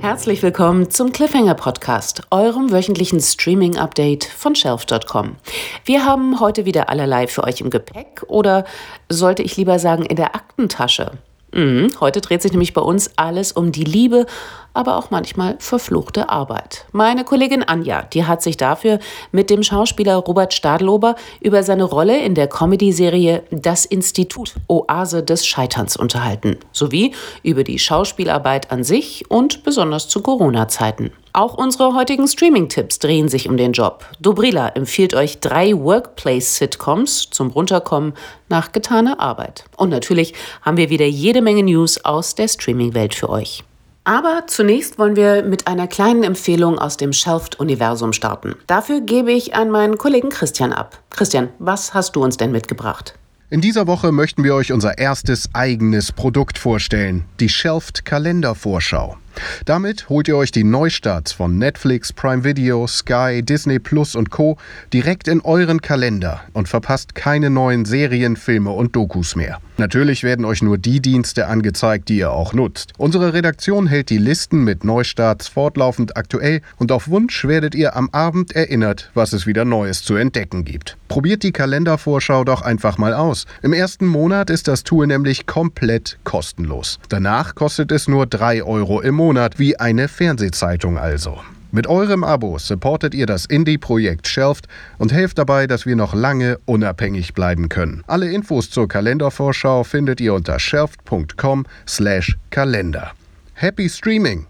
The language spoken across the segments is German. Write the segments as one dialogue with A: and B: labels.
A: Herzlich willkommen zum Cliffhanger Podcast, eurem wöchentlichen Streaming-Update von Shelf.com. Wir haben heute wieder allerlei für euch im Gepäck oder sollte ich lieber sagen in der Aktentasche. Mhm, heute dreht sich nämlich bei uns alles um die Liebe, aber auch manchmal verfluchte Arbeit. Meine Kollegin Anja, die hat sich dafür mit dem Schauspieler Robert Stadlober über seine Rolle in der Comedy-Serie Das Institut Oase des Scheiterns unterhalten, sowie über die Schauspielarbeit an sich und besonders zu Corona-Zeiten. Auch unsere heutigen Streaming-Tipps drehen sich um den Job. Dobrila empfiehlt euch drei Workplace-Sitcoms zum Runterkommen nach getaner Arbeit. Und natürlich haben wir wieder jede Menge News aus der Streaming-Welt für euch. Aber zunächst wollen wir mit einer kleinen Empfehlung aus dem Shelft-Universum starten. Dafür gebe ich an meinen Kollegen Christian ab. Christian, was hast du uns denn mitgebracht?
B: In dieser Woche möchten wir euch unser erstes eigenes Produkt vorstellen, die Shelft Kalendervorschau. Damit holt ihr euch die Neustarts von Netflix, Prime Video, Sky, Disney Plus und Co. direkt in euren Kalender und verpasst keine neuen Serien, Filme und Dokus mehr. Natürlich werden euch nur die Dienste angezeigt, die ihr auch nutzt. Unsere Redaktion hält die Listen mit Neustarts fortlaufend aktuell und auf Wunsch werdet ihr am Abend erinnert, was es wieder Neues zu entdecken gibt. Probiert die Kalendervorschau doch einfach mal aus. Im ersten Monat ist das Tool nämlich komplett kostenlos. Danach kostet es nur 3 Euro im Monat, wie eine Fernsehzeitung also. Mit eurem Abo supportet ihr das Indie-Projekt Shelft und helft dabei, dass wir noch lange unabhängig bleiben können. Alle Infos zur Kalendervorschau findet ihr unter shelft.com/kalender. Happy Streaming!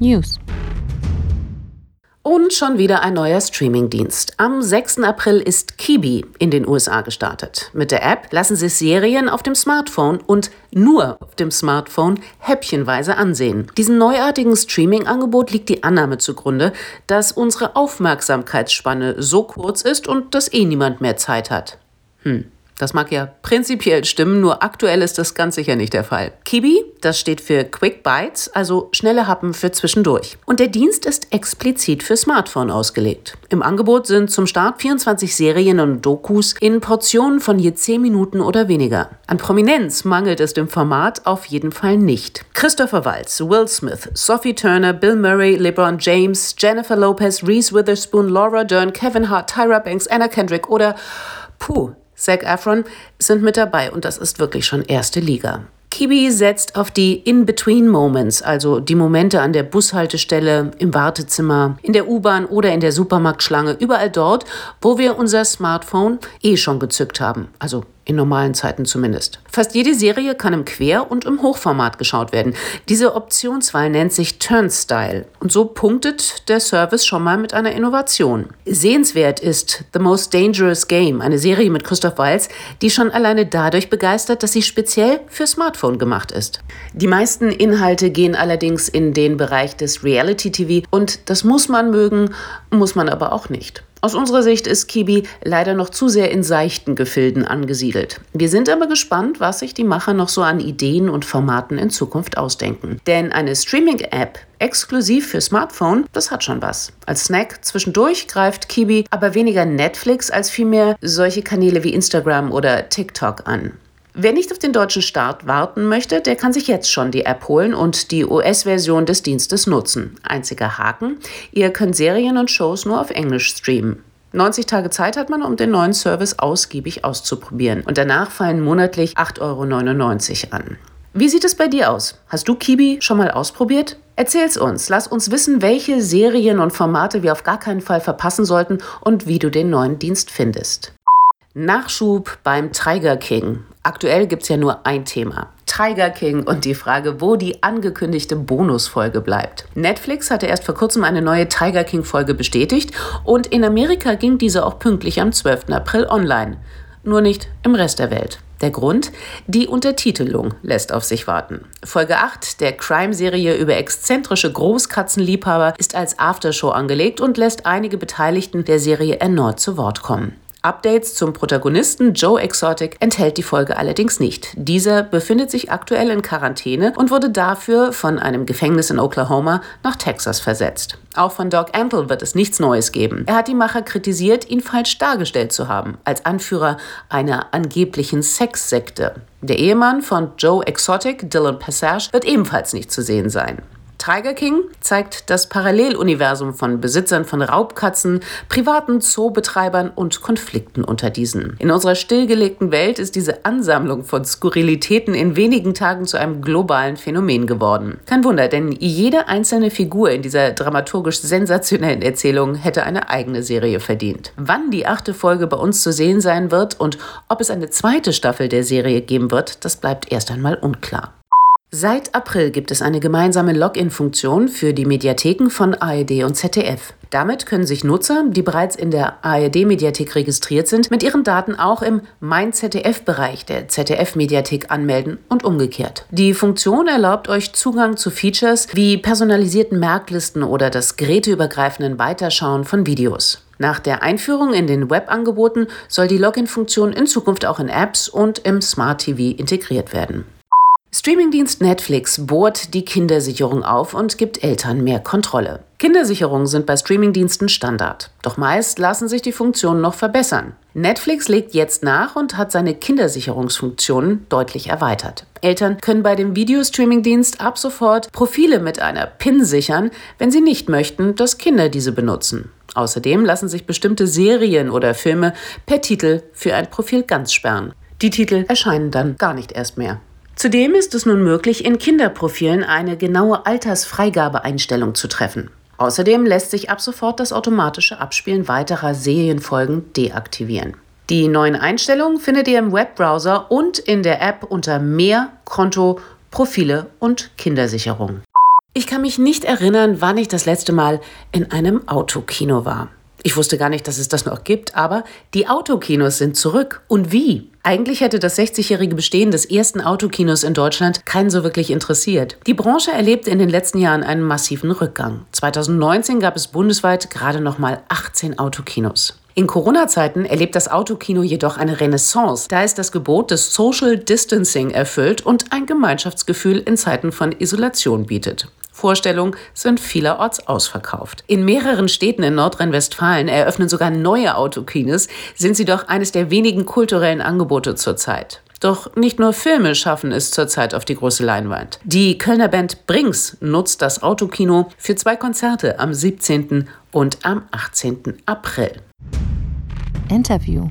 A: News und schon wieder ein neuer Streamingdienst. Am 6. April ist Kibi in den USA gestartet. Mit der App lassen sich Serien auf dem Smartphone und nur auf dem Smartphone häppchenweise ansehen. Diesem neuartigen Streaming-Angebot liegt die Annahme zugrunde, dass unsere Aufmerksamkeitsspanne so kurz ist und dass eh niemand mehr Zeit hat. Hm. Das mag ja prinzipiell stimmen, nur aktuell ist das ganz sicher nicht der Fall. Kibi, das steht für Quick Bites, also schnelle Happen für zwischendurch. Und der Dienst ist explizit für Smartphone ausgelegt. Im Angebot sind zum Start 24 Serien und Dokus in Portionen von je 10 Minuten oder weniger. An Prominenz mangelt es dem Format auf jeden Fall nicht. Christopher Waltz, Will Smith, Sophie Turner, Bill Murray, LeBron James, Jennifer Lopez, Reese Witherspoon, Laura Dern, Kevin Hart, Tyra Banks, Anna Kendrick oder Puh, Zac Efron sind mit dabei und das ist wirklich schon erste Liga. Kibi setzt auf die In-Between-Moments, also die Momente an der Bushaltestelle, im Wartezimmer, in der U-Bahn oder in der Supermarktschlange, überall dort, wo wir unser Smartphone eh schon gezückt haben, also in normalen Zeiten zumindest. Fast jede Serie kann im Quer- und im Hochformat geschaut werden. Diese Optionswahl nennt sich Turnstyle und so punktet der Service schon mal mit einer Innovation. Sehenswert ist The Most Dangerous Game, eine Serie mit Christoph Walz, die schon alleine dadurch begeistert, dass sie speziell für Smartphone gemacht ist. Die meisten Inhalte gehen allerdings in den Bereich des Reality TV und das muss man mögen, muss man aber auch nicht. Aus unserer Sicht ist Kibi leider noch zu sehr in seichten Gefilden angesiedelt. Wir sind aber gespannt, was sich die Macher noch so an Ideen und Formaten in Zukunft ausdenken. Denn eine Streaming-App exklusiv für Smartphone, das hat schon was. Als Snack zwischendurch greift Kibi aber weniger Netflix als vielmehr solche Kanäle wie Instagram oder TikTok an. Wer nicht auf den deutschen Start warten möchte, der kann sich jetzt schon die App holen und die US-Version des Dienstes nutzen. Einziger Haken, ihr könnt Serien und Shows nur auf Englisch streamen. 90 Tage Zeit hat man, um den neuen Service ausgiebig auszuprobieren. Und danach fallen monatlich 8,99 Euro an. Wie sieht es bei dir aus? Hast du Kibi schon mal ausprobiert? Erzähl's uns. Lass uns wissen, welche Serien und Formate wir auf gar keinen Fall verpassen sollten und wie du den neuen Dienst findest. Nachschub beim Tiger King. Aktuell gibt es ja nur ein Thema. Tiger King und die Frage, wo die angekündigte Bonusfolge bleibt. Netflix hatte erst vor kurzem eine neue Tiger King Folge bestätigt und in Amerika ging diese auch pünktlich am 12. April online. Nur nicht im Rest der Welt. Der Grund? Die Untertitelung lässt auf sich warten. Folge 8 der Crime-Serie über exzentrische Großkatzenliebhaber ist als Aftershow angelegt und lässt einige Beteiligten der Serie erneut zu Wort kommen. Updates zum Protagonisten Joe Exotic enthält die Folge allerdings nicht. Dieser befindet sich aktuell in Quarantäne und wurde dafür von einem Gefängnis in Oklahoma nach Texas versetzt. Auch von Doc Antle wird es nichts Neues geben. Er hat die Macher kritisiert, ihn falsch dargestellt zu haben, als Anführer einer angeblichen Sexsekte. Der Ehemann von Joe Exotic, Dylan Passage, wird ebenfalls nicht zu sehen sein. Tiger King zeigt das Paralleluniversum von Besitzern von Raubkatzen, privaten Zoobetreibern und Konflikten unter diesen. In unserer stillgelegten Welt ist diese Ansammlung von Skurrilitäten in wenigen Tagen zu einem globalen Phänomen geworden. Kein Wunder, denn jede einzelne Figur in dieser dramaturgisch sensationellen Erzählung hätte eine eigene Serie verdient. Wann die achte Folge bei uns zu sehen sein wird und ob es eine zweite Staffel der Serie geben wird, das bleibt erst einmal unklar. Seit April gibt es eine gemeinsame Login-Funktion für die Mediatheken von ARD und ZDF. Damit können sich Nutzer, die bereits in der ARD-Mediathek registriert sind, mit ihren Daten auch im Mein ZDF-Bereich der ZDF-Mediathek anmelden und umgekehrt. Die Funktion erlaubt euch Zugang zu Features wie personalisierten Merklisten oder das geräteübergreifenden Weiterschauen von Videos. Nach der Einführung in den Webangeboten soll die Login-Funktion in Zukunft auch in Apps und im Smart TV integriert werden. Streamingdienst Netflix bohrt die Kindersicherung auf und gibt Eltern mehr Kontrolle. Kindersicherungen sind bei Streamingdiensten Standard. Doch meist lassen sich die Funktionen noch verbessern. Netflix legt jetzt nach und hat seine Kindersicherungsfunktionen deutlich erweitert. Eltern können bei dem Videostreamingdienst ab sofort Profile mit einer PIN sichern, wenn sie nicht möchten, dass Kinder diese benutzen. Außerdem lassen sich bestimmte Serien oder Filme per Titel für ein Profil ganz sperren. Die Titel erscheinen dann gar nicht erst mehr. Zudem ist es nun möglich, in Kinderprofilen eine genaue Altersfreigabeeinstellung zu treffen. Außerdem lässt sich ab sofort das automatische Abspielen weiterer Serienfolgen deaktivieren. Die neuen Einstellungen findet ihr im Webbrowser und in der App unter Mehr, Konto, Profile und Kindersicherung. Ich kann mich nicht erinnern, wann ich das letzte Mal in einem Autokino war. Ich wusste gar nicht, dass es das noch gibt, aber die Autokinos sind zurück. Und wie? Eigentlich hätte das 60-jährige Bestehen des ersten Autokinos in Deutschland keinen so wirklich interessiert. Die Branche erlebt in den letzten Jahren einen massiven Rückgang. 2019 gab es bundesweit gerade noch mal 18 Autokinos. In Corona-Zeiten erlebt das Autokino jedoch eine Renaissance, da es das Gebot des Social Distancing erfüllt und ein Gemeinschaftsgefühl in Zeiten von Isolation bietet. Vorstellungen sind vielerorts ausverkauft. In mehreren Städten in Nordrhein-Westfalen eröffnen sogar neue Autokinos, sind sie doch eines der wenigen kulturellen Angebote zurzeit. Doch nicht nur Filme schaffen es zurzeit auf die große Leinwand. Die Kölner Band Brings nutzt das Autokino für zwei Konzerte am 17. und am 18. April.
C: Interview.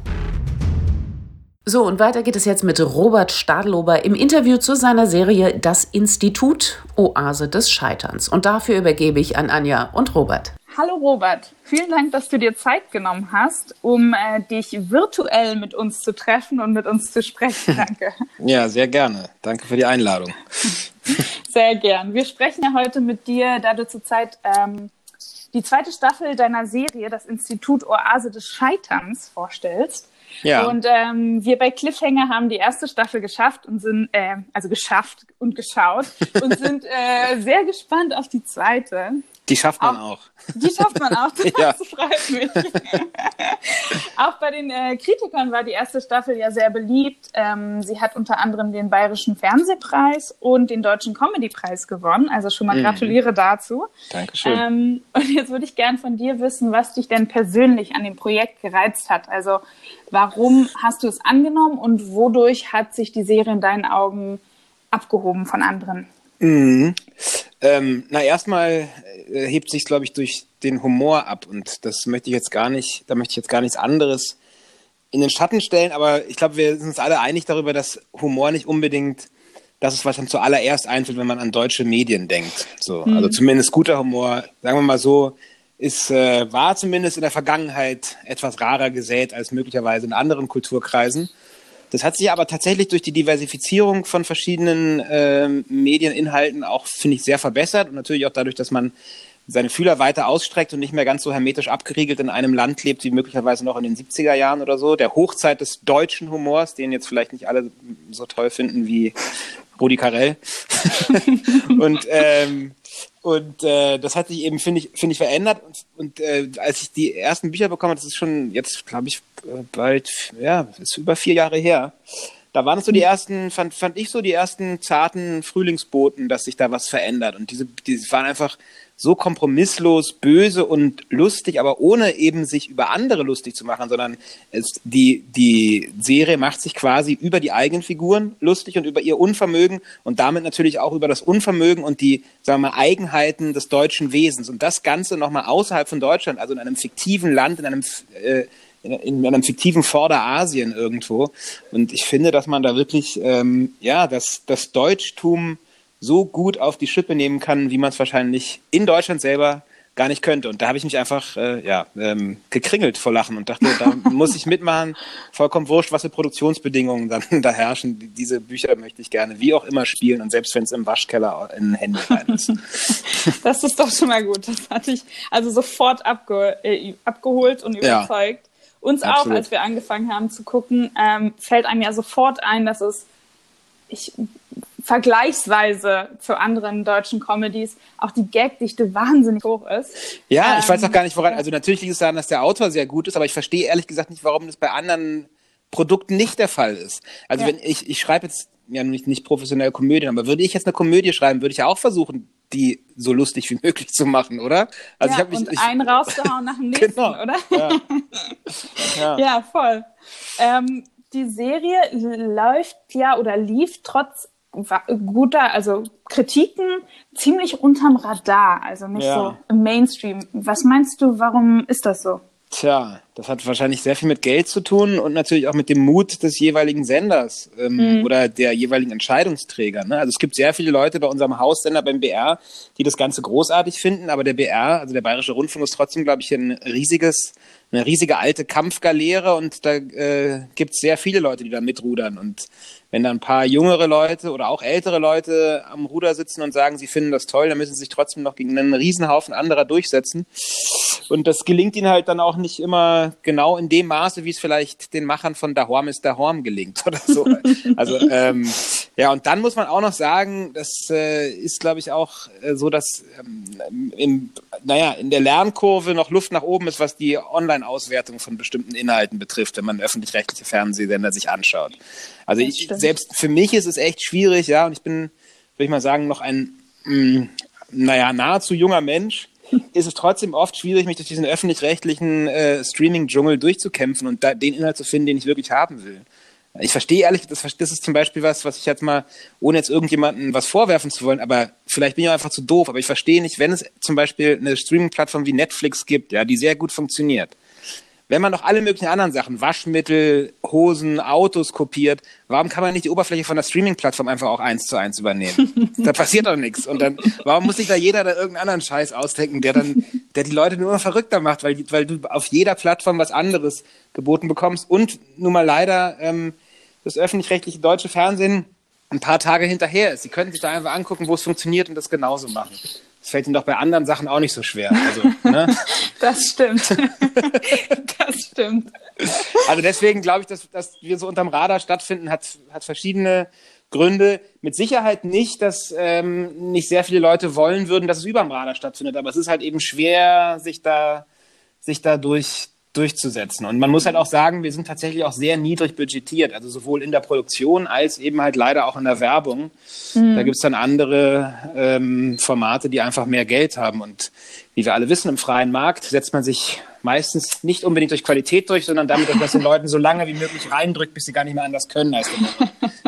A: So, und weiter geht es jetzt mit Robert Stadlober im Interview zu seiner Serie Das Institut Oase des Scheiterns. Und dafür übergebe ich an Anja und Robert.
D: Hallo Robert, vielen Dank, dass du dir Zeit genommen hast, um äh, dich virtuell mit uns zu treffen und mit uns zu sprechen. Danke.
E: ja, sehr gerne. Danke für die Einladung.
D: sehr gern. Wir sprechen ja heute mit dir, da du zurzeit ähm, die zweite Staffel deiner Serie, das Institut Oase des Scheiterns, vorstellst. Ja. Und ähm, wir bei Cliffhanger haben die erste Staffel geschafft und sind, äh, also geschafft und geschaut und sind äh, sehr gespannt auf die zweite.
E: Die schafft man auch. auch.
D: Die schafft man auch, das ja. freut mich. auch bei den äh, Kritikern war die erste Staffel ja sehr beliebt. Ähm, sie hat unter anderem den Bayerischen Fernsehpreis und den Deutschen Comedypreis gewonnen. Also schon mal mhm. gratuliere dazu.
E: Dankeschön.
D: Ähm, und jetzt würde ich gern von dir wissen, was dich denn persönlich an dem Projekt gereizt hat. Also warum hast du es angenommen und wodurch hat sich die Serie in deinen Augen abgehoben von anderen?
E: Mhm. Ähm, na, erstmal äh, hebt sich, glaube ich, durch den Humor ab und das möchte ich jetzt gar nicht, da möchte ich jetzt gar nichts anderes in den Schatten stellen, aber ich glaube, wir sind uns alle einig darüber, dass Humor nicht unbedingt das ist, was dann zuallererst einfällt, wenn man an deutsche Medien denkt. So, mhm. also zumindest guter Humor, sagen wir mal so, ist, äh, war zumindest in der Vergangenheit etwas rarer gesät als möglicherweise in anderen Kulturkreisen. Das hat sich aber tatsächlich durch die Diversifizierung von verschiedenen äh, Medieninhalten auch, finde ich, sehr verbessert und natürlich auch dadurch, dass man seine Fühler weiter ausstreckt und nicht mehr ganz so hermetisch abgeriegelt in einem Land lebt, wie möglicherweise noch in den 70er Jahren oder so. Der Hochzeit des deutschen Humors, den jetzt vielleicht nicht alle so toll finden wie Rudi Carell. und ähm, Und äh, das hat sich eben, finde ich, finde ich, verändert. Und, und äh, als ich die ersten Bücher bekommen habe, das ist schon jetzt, glaube ich, äh, bald, ja, ist über vier Jahre her. Da waren es so die ersten, fand, fand ich so die ersten zarten Frühlingsboten, dass sich da was verändert. Und diese, die waren einfach so kompromisslos, böse und lustig, aber ohne eben sich über andere lustig zu machen, sondern es, die, die Serie macht sich quasi über die eigenen Figuren lustig und über ihr Unvermögen und damit natürlich auch über das Unvermögen und die, sagen wir mal, Eigenheiten des deutschen Wesens. Und das Ganze nochmal außerhalb von Deutschland, also in einem fiktiven Land, in einem, äh, in, in einem fiktiven Vorderasien irgendwo. Und ich finde, dass man da wirklich, ähm, ja, das, das Deutschtum so gut auf die Schippe nehmen kann, wie man es wahrscheinlich in Deutschland selber gar nicht könnte. Und da habe ich mich einfach äh, ja, ähm, gekringelt vor Lachen und dachte, da muss ich mitmachen. Vollkommen wurscht, was für Produktionsbedingungen dann da herrschen. Diese Bücher möchte ich gerne wie auch immer spielen und selbst wenn es im Waschkeller in den Händen rein ist.
D: Das ist doch schon mal gut. Das hatte ich also sofort abge äh, abgeholt und überzeugt. Ja, Uns absolut. auch, als wir angefangen haben zu gucken, ähm, fällt einem ja sofort ein, dass es ich vergleichsweise zu anderen deutschen Comedies auch die Gagdichte wahnsinnig hoch ist.
E: Ja, ähm, ich weiß auch gar nicht, woran. Also natürlich liegt es daran, dass der Autor sehr gut ist, aber ich verstehe ehrlich gesagt nicht, warum das bei anderen Produkten nicht der Fall ist. Also ja. wenn ich, ich schreibe jetzt ja nicht, nicht professionell Komödien, aber würde ich jetzt eine Komödie schreiben, würde ich ja auch versuchen, die so lustig wie möglich zu machen, oder?
D: Also ja, ich habe mich und ich, einen rauszuhauen nach dem nächsten, genau, oder? Ja, ja. ja voll. Ähm, die Serie läuft ja oder lief trotz guter, also Kritiken ziemlich unterm Radar, also nicht ja. so im Mainstream. Was meinst du, warum ist das so?
E: Tja, das hat wahrscheinlich sehr viel mit Geld zu tun und natürlich auch mit dem Mut des jeweiligen Senders ähm, mhm. oder der jeweiligen Entscheidungsträger. Ne? Also es gibt sehr viele Leute bei unserem Haussender beim BR, die das Ganze großartig finden, aber der BR, also der Bayerische Rundfunk, ist trotzdem, glaube ich, ein riesiges, eine riesige alte Kampfgaleere und da äh, gibt es sehr viele Leute, die da mitrudern und wenn da ein paar jüngere Leute oder auch ältere Leute am Ruder sitzen und sagen, sie finden das toll, dann müssen sie sich trotzdem noch gegen einen Riesenhaufen anderer durchsetzen. Und das gelingt ihnen halt dann auch nicht immer genau in dem Maße, wie es vielleicht den Machern von Dahorm ist Dahorm gelingt oder so. also ähm, ja, und dann muss man auch noch sagen, das äh, ist, glaube ich, auch äh, so, dass ähm, im, naja, in der Lernkurve noch Luft nach oben ist, was die Online-Auswertung von bestimmten Inhalten betrifft, wenn man öffentlich-rechtliche Fernsehsender sich anschaut. Also ich, selbst für mich ist es echt schwierig, ja, und ich bin, würde ich mal sagen, noch ein, mh, mm, naja, nahezu junger Mensch, ist es trotzdem oft schwierig, mich durch diesen öffentlich-rechtlichen äh, Streaming-Dschungel durchzukämpfen und da, den Inhalt zu finden, den ich wirklich haben will. Ich verstehe ehrlich, das, das ist zum Beispiel was, was ich jetzt mal, ohne jetzt irgendjemanden was vorwerfen zu wollen, aber vielleicht bin ich auch einfach zu doof, aber ich verstehe nicht, wenn es zum Beispiel eine Streaming-Plattform wie Netflix gibt, ja, die sehr gut funktioniert wenn man doch alle möglichen anderen Sachen, Waschmittel, Hosen, Autos kopiert, warum kann man nicht die Oberfläche von der Streaming-Plattform einfach auch eins zu eins übernehmen? da passiert doch nichts. Und dann, warum muss sich da jeder da irgendeinen anderen Scheiß ausdenken, der dann, der die Leute nur immer verrückter macht, weil, weil du auf jeder Plattform was anderes geboten bekommst und nun mal leider ähm, das öffentlich-rechtliche deutsche Fernsehen ein paar Tage hinterher ist. Sie könnten sich da einfach angucken, wo es funktioniert und das genauso machen. Das fällt ihnen doch bei anderen Sachen auch nicht so schwer. Also,
D: ne? das stimmt. das stimmt.
E: Also deswegen glaube ich, dass, dass wir so unterm Radar stattfinden, hat, hat verschiedene Gründe. Mit Sicherheit nicht, dass ähm, nicht sehr viele Leute wollen würden, dass es über dem Radar stattfindet, aber es ist halt eben schwer, sich da, sich da durch, durchzusetzen. Und man muss halt auch sagen, wir sind tatsächlich auch sehr niedrig budgetiert, also sowohl in der Produktion als eben halt leider auch in der Werbung. Mhm. Da gibt es dann andere ähm, Formate, die einfach mehr Geld haben. Und wie wir alle wissen, im freien Markt setzt man sich meistens nicht unbedingt durch Qualität durch, sondern damit, dass man den Leuten so lange wie möglich reindrückt, bis sie gar nicht mehr anders können, als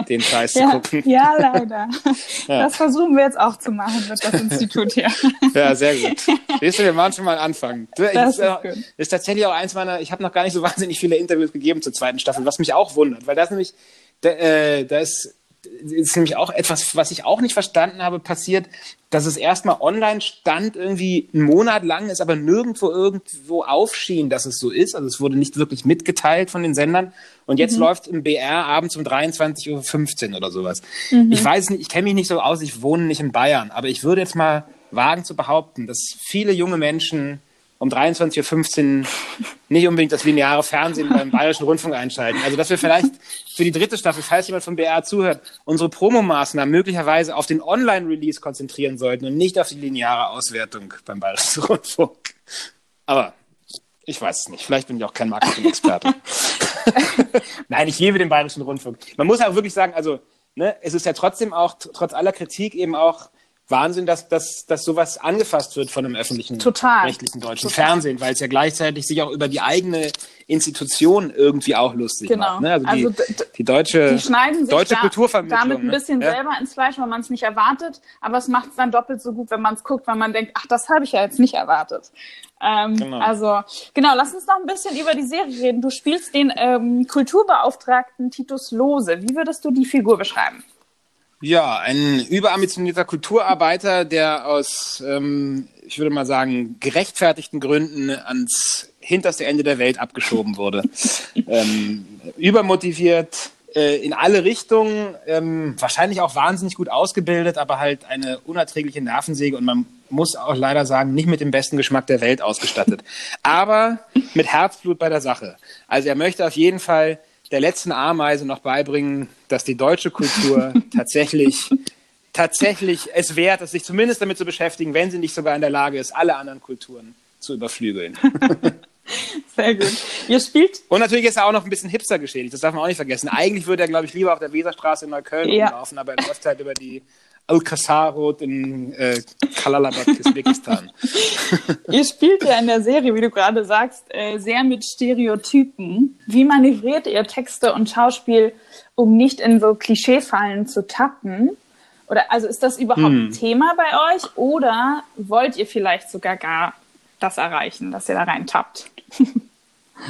E: den Scheiß
D: ja,
E: zu gucken.
D: Ja, leider. Ja. Das versuchen wir jetzt auch zu machen mit das Institut hier.
E: Ja, sehr gut. Siehst du, wir machen schon mal einen Das ist, ist, äh, ist tatsächlich auch eins meiner, ich habe noch gar nicht so wahnsinnig viele Interviews gegeben zur zweiten Staffel, was mich auch wundert, weil das nämlich, da, äh, da ist ist nämlich auch etwas, was ich auch nicht verstanden habe, passiert, dass es erstmal online stand, irgendwie einen Monat lang, ist aber nirgendwo irgendwo aufschien, dass es so ist. Also es wurde nicht wirklich mitgeteilt von den Sendern. Und jetzt mhm. läuft im BR abends um 23.15 Uhr oder sowas. Mhm. Ich weiß nicht, ich kenne mich nicht so aus, ich wohne nicht in Bayern, aber ich würde jetzt mal wagen zu behaupten, dass viele junge Menschen um 23.15 Uhr nicht unbedingt das lineare Fernsehen beim Bayerischen Rundfunk einschalten. Also dass wir vielleicht für die dritte Staffel, falls jemand vom BR zuhört, unsere Promomaßnahmen möglicherweise auf den Online-Release konzentrieren sollten und nicht auf die lineare Auswertung beim Bayerischen Rundfunk. Aber ich weiß es nicht. Vielleicht bin ich auch kein Marketing-Experte. Nein, ich liebe den Bayerischen Rundfunk. Man muss auch wirklich sagen, also ne, es ist ja trotzdem auch, trotz aller Kritik eben auch Wahnsinn, dass, dass, dass sowas angefasst wird von einem öffentlichen
D: Total.
E: rechtlichen deutschen Total. Fernsehen, weil es ja gleichzeitig sich auch über die eigene Institution irgendwie auch lustig
D: genau.
E: macht. Ne? Also, also die, die, deutsche,
D: die schneiden sich
E: deutsche
D: da,
E: Kulturvermittlung.
D: damit ein bisschen
E: ne?
D: selber ins Fleisch, weil man es nicht erwartet, aber es macht es dann doppelt so gut, wenn man es guckt, weil man denkt, ach, das habe ich ja jetzt nicht erwartet. Ähm, genau. Also genau, lass uns noch ein bisschen über die Serie reden. Du spielst den ähm, Kulturbeauftragten Titus Lose. Wie würdest du die Figur beschreiben?
E: Ja, ein überambitionierter Kulturarbeiter, der aus, ähm, ich würde mal sagen, gerechtfertigten Gründen ans hinterste Ende der Welt abgeschoben wurde. ähm, übermotiviert, äh, in alle Richtungen, ähm, wahrscheinlich auch wahnsinnig gut ausgebildet, aber halt eine unerträgliche Nervensäge und man muss auch leider sagen, nicht mit dem besten Geschmack der Welt ausgestattet. Aber mit Herzblut bei der Sache. Also er möchte auf jeden Fall der letzten Ameise noch beibringen, dass die deutsche Kultur tatsächlich, tatsächlich es wert ist, sich zumindest damit zu beschäftigen, wenn sie nicht sogar in der Lage ist, alle anderen Kulturen zu überflügeln.
D: Sehr gut. Ihr spielt.
E: Und natürlich ist er auch noch ein bisschen hipster geschädigt, das darf man auch nicht vergessen. Eigentlich würde er, glaube ich, lieber auf der Weserstraße in Neukölln ja. rumlaufen, aber er läuft halt über die Al-Qasar in äh, Kalalabad, Usbekistan.
D: Ihr spielt ja in der Serie, wie du gerade sagst, äh, sehr mit Stereotypen. Wie manövriert ihr Texte und Schauspiel, um nicht in so Klischeefallen zu tappen? Oder also ist das überhaupt hm. Thema bei euch oder wollt ihr vielleicht sogar gar das erreichen, dass ihr da rein tappt?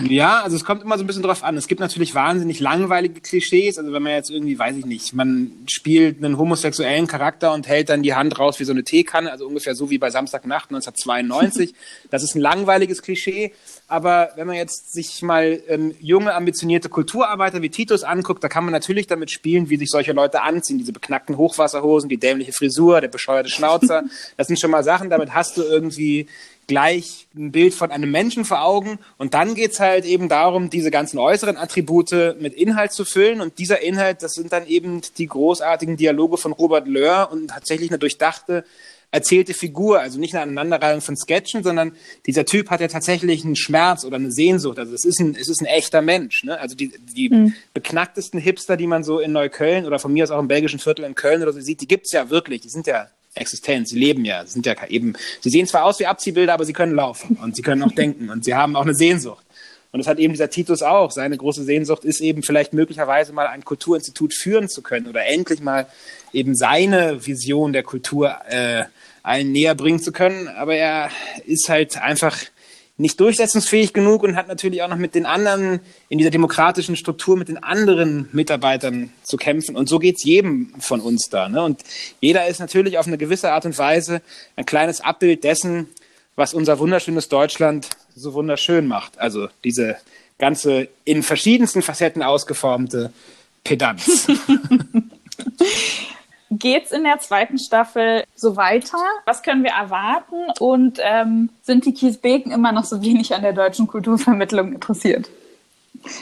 E: Ja, also es kommt immer so ein bisschen drauf an. Es gibt natürlich wahnsinnig langweilige Klischees. Also wenn man jetzt irgendwie, weiß ich nicht, man spielt einen homosexuellen Charakter und hält dann die Hand raus wie so eine Teekanne, also ungefähr so wie bei Samstagnacht 1992. Das ist ein langweiliges Klischee. Aber wenn man jetzt sich mal ähm, junge, ambitionierte Kulturarbeiter wie Titus anguckt, da kann man natürlich damit spielen, wie sich solche Leute anziehen. Diese beknackten Hochwasserhosen, die dämliche Frisur, der bescheuerte Schnauzer. Das sind schon mal Sachen, damit hast du irgendwie gleich ein Bild von einem Menschen vor Augen und dann geht's halt eben darum, diese ganzen äußeren Attribute mit Inhalt zu füllen und dieser Inhalt, das sind dann eben die großartigen Dialoge von Robert Löhr und tatsächlich eine durchdachte erzählte Figur, also nicht eine Aneinanderreihung von Sketchen, sondern dieser Typ hat ja tatsächlich einen Schmerz oder eine Sehnsucht. Also es ist ein, es ist ein echter Mensch. Ne? Also die, die mhm. beknacktesten Hipster, die man so in Neukölln oder von mir aus auch im belgischen Viertel in Köln oder so sieht, die gibt's ja wirklich. Die sind ja Existenz. Sie leben ja, sind ja eben, sie sehen zwar aus wie Abziehbilder, aber sie können laufen und sie können auch denken und sie haben auch eine Sehnsucht. Und das hat eben dieser Titus auch. Seine große Sehnsucht ist eben vielleicht möglicherweise mal ein Kulturinstitut führen zu können oder endlich mal eben seine Vision der Kultur äh, allen näher bringen zu können. Aber er ist halt einfach nicht durchsetzungsfähig genug und hat natürlich auch noch mit den anderen in dieser demokratischen Struktur mit den anderen Mitarbeitern zu kämpfen. Und so geht's jedem von uns da. Ne? Und jeder ist natürlich auf eine gewisse Art und Weise ein kleines Abbild dessen, was unser wunderschönes Deutschland so wunderschön macht. Also diese ganze in verschiedensten Facetten ausgeformte Pedanz.
D: Geht's in der zweiten Staffel so weiter? Was können wir erwarten? Und ähm, sind die Kiesbeken immer noch so wenig an der deutschen Kulturvermittlung interessiert?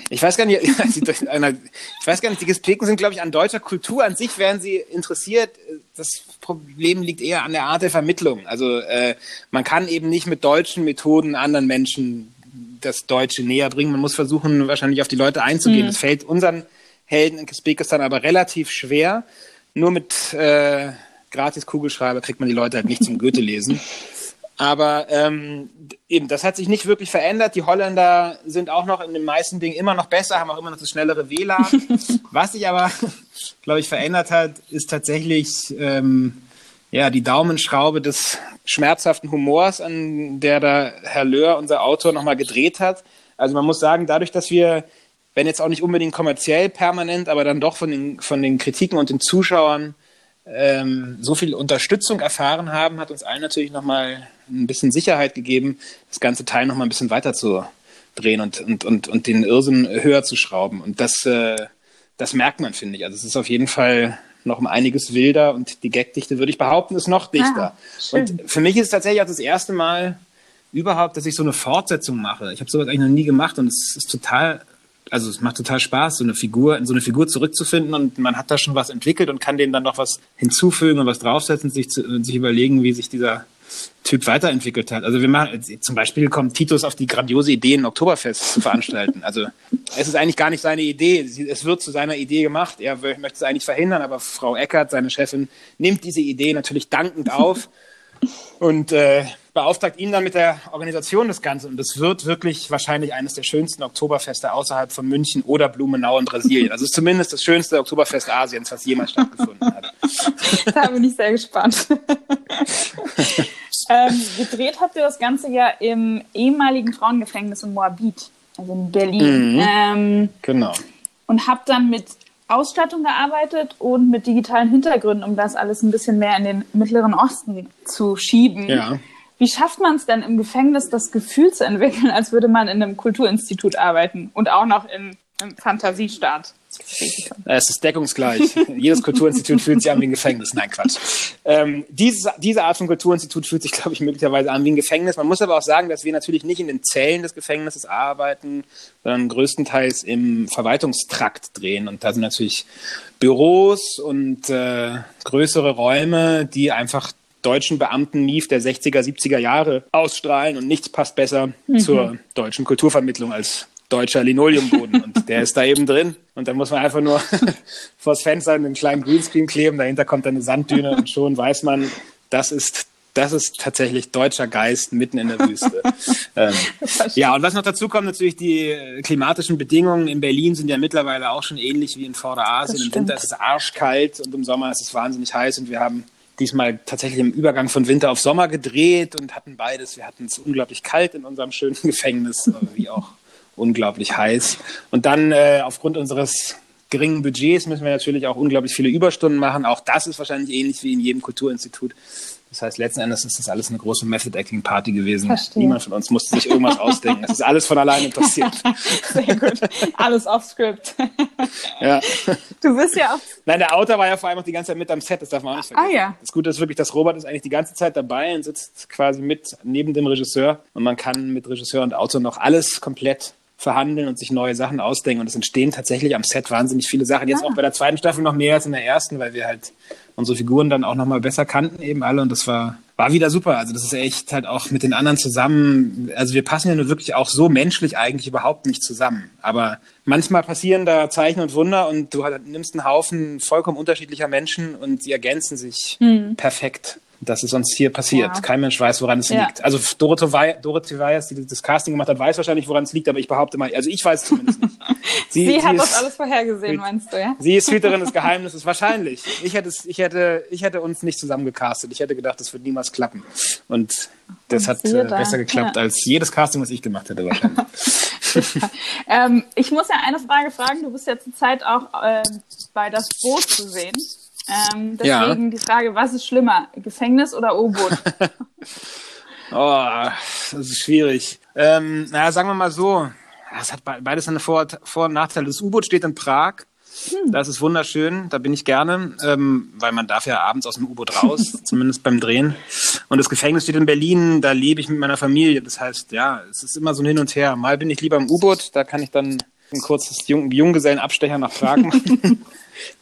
E: Ich weiß gar nicht, ich weiß gar nicht, die Kiesbeken sind, glaube ich, an deutscher Kultur an sich wären sie interessiert. Das Problem liegt eher an der Art der Vermittlung. Also äh, man kann eben nicht mit deutschen Methoden anderen Menschen das Deutsche näher bringen. Man muss versuchen, wahrscheinlich auf die Leute einzugehen. Mhm. Das fällt unseren Helden in Kisbekistan aber relativ schwer nur mit äh, gratis Kugelschreiber kriegt man die Leute halt nicht zum Goethe lesen. Aber ähm, eben, das hat sich nicht wirklich verändert. Die Holländer sind auch noch in den meisten Dingen immer noch besser, haben auch immer noch das schnellere WLAN. Was sich aber, glaube ich, verändert hat, ist tatsächlich ähm, ja die Daumenschraube des schmerzhaften Humors, an der da Herr Löhr, unser Autor, nochmal gedreht hat. Also man muss sagen, dadurch, dass wir wenn jetzt auch nicht unbedingt kommerziell permanent, aber dann doch von den, von den Kritiken und den Zuschauern ähm, so viel Unterstützung erfahren haben, hat uns allen natürlich nochmal ein bisschen Sicherheit gegeben, das ganze Teil nochmal ein bisschen weiter zu drehen und, und, und, und den Irrsinn höher zu schrauben. Und das, äh, das merkt man, finde ich. Also es ist auf jeden Fall noch um einiges wilder und die Gagdichte, würde ich behaupten, ist noch dichter. Ah, und für mich ist es tatsächlich auch das erste Mal, überhaupt, dass ich so eine Fortsetzung mache. Ich habe sowas eigentlich noch nie gemacht und es ist total, also es macht total Spaß, so eine Figur, so eine Figur zurückzufinden und man hat da schon was entwickelt und kann denen dann noch was hinzufügen und was draufsetzen, sich, zu, sich überlegen, wie sich dieser Typ weiterentwickelt hat. Also wir machen zum Beispiel kommt Titus auf die grandiose Idee, ein Oktoberfest zu veranstalten. Also es ist eigentlich gar nicht seine Idee. Es wird zu seiner Idee gemacht. Er möchte es eigentlich verhindern, aber Frau Eckert, seine Chefin, nimmt diese Idee natürlich dankend auf und äh, beauftragt ihn dann mit der Organisation des Ganzen. Und es wird wirklich wahrscheinlich eines der schönsten Oktoberfeste außerhalb von München oder Blumenau in Brasilien. Also es ist zumindest das schönste Oktoberfest Asiens, was jemals stattgefunden hat.
D: da bin ich sehr gespannt. ähm, gedreht habt ihr das Ganze ja im ehemaligen Frauengefängnis in Moabit, also in Berlin. Mhm. Ähm,
E: genau.
D: Und habt dann mit Ausstattung gearbeitet und mit digitalen Hintergründen, um das alles ein bisschen mehr in den Mittleren Osten zu schieben.
E: Ja.
D: Wie schafft man es denn im Gefängnis, das Gefühl zu entwickeln, als würde man in einem Kulturinstitut arbeiten und auch noch in einem Fantasiestaat?
E: Es ist deckungsgleich. Jedes Kulturinstitut fühlt sich an wie ein Gefängnis. Nein, Quatsch. Ähm, dieses, diese Art von Kulturinstitut fühlt sich, glaube ich, möglicherweise an wie ein Gefängnis. Man muss aber auch sagen, dass wir natürlich nicht in den Zellen des Gefängnisses arbeiten, sondern größtenteils im Verwaltungstrakt drehen. Und da sind natürlich Büros und äh, größere Räume, die einfach deutschen Beamten Mief der 60er, 70er Jahre ausstrahlen und nichts passt besser mhm. zur deutschen Kulturvermittlung als deutscher Linoleumboden. Und der ist da eben drin. Und dann muss man einfach nur vors Fenster einen kleinen Greenscreen kleben, dahinter kommt dann eine Sanddüne und schon weiß man, das ist das ist tatsächlich deutscher Geist mitten in der Wüste. ähm, ja, und was noch dazu kommt, natürlich die klimatischen Bedingungen. In Berlin sind ja mittlerweile auch schon ähnlich wie in Vorderasien. Im Winter ist es arschkalt und im Sommer ist es wahnsinnig heiß. Und wir haben diesmal tatsächlich im Übergang von Winter auf Sommer gedreht und hatten beides. Wir hatten es unglaublich kalt in unserem schönen Gefängnis, wie auch unglaublich heiß. Und dann äh, aufgrund unseres geringen Budgets müssen wir natürlich auch unglaublich viele Überstunden machen. Auch das ist wahrscheinlich ähnlich wie in jedem Kulturinstitut. Das heißt, letzten Endes ist das alles eine große Method-Acting-Party gewesen. Verstehe. Niemand von uns musste sich irgendwas ausdenken. Es ist alles von alleine passiert.
D: Sehr gut. Alles off-script.
E: ja.
D: Du bist ja auch...
E: Nein, der Autor war ja vor allem auch die ganze Zeit mit am Set, das darf man auch nicht vergessen.
D: Ah ja.
E: Das Gute ist wirklich, dass Robert ist eigentlich die ganze Zeit dabei und sitzt quasi mit neben dem Regisseur. Und man kann mit Regisseur und Autor noch alles komplett verhandeln und sich neue Sachen ausdenken. Und es entstehen tatsächlich am Set wahnsinnig viele Sachen. Jetzt ah. auch bei der zweiten Staffel noch mehr als in der ersten, weil wir halt unsere Figuren dann auch nochmal besser kannten eben alle. Und das war, war wieder super. Also das ist echt halt auch mit den anderen zusammen. Also wir passen ja nur wirklich auch so menschlich eigentlich überhaupt nicht zusammen. Aber manchmal passieren da Zeichen und Wunder und du nimmst einen Haufen vollkommen unterschiedlicher Menschen und sie ergänzen sich hm. perfekt dass es uns hier passiert. Ja. Kein Mensch weiß, woran es ja. liegt. Also Dorothee, Weiers, die das Casting gemacht hat, weiß wahrscheinlich, woran es liegt, aber ich behaupte mal, also ich weiß es zumindest nicht.
D: Sie, sie, sie hat das alles vorhergesehen, meinst du, ja?
E: Sie ist Hüterin des Geheimnisses, wahrscheinlich. Ich hätte, ich, hätte, ich hätte uns nicht zusammengecastet. Ich hätte gedacht, das wird niemals klappen. Und das Und hat äh, besser geklappt ja. als jedes Casting, was ich gemacht hätte, wahrscheinlich.
D: ähm, ich muss ja eine Frage fragen. Du bist ja zurzeit auch äh, bei Das Boot zu sehen. Ähm, deswegen ja. die Frage, was ist schlimmer, Gefängnis oder U-Boot?
E: oh, das ist schwierig. Ähm, naja, sagen wir mal so, es hat beides eine Vor-, Vor und Nachteile. Das U-Boot steht in Prag. Hm. Das ist wunderschön, da bin ich gerne, ähm, weil man darf ja abends aus dem U-Boot raus, zumindest beim Drehen. Und das Gefängnis steht in Berlin, da lebe ich mit meiner Familie. Das heißt, ja, es ist immer so ein Hin und Her. Mal bin ich lieber im U-Boot, da kann ich dann ein kurzes Jung Junggesellenabstecher nach Prag machen.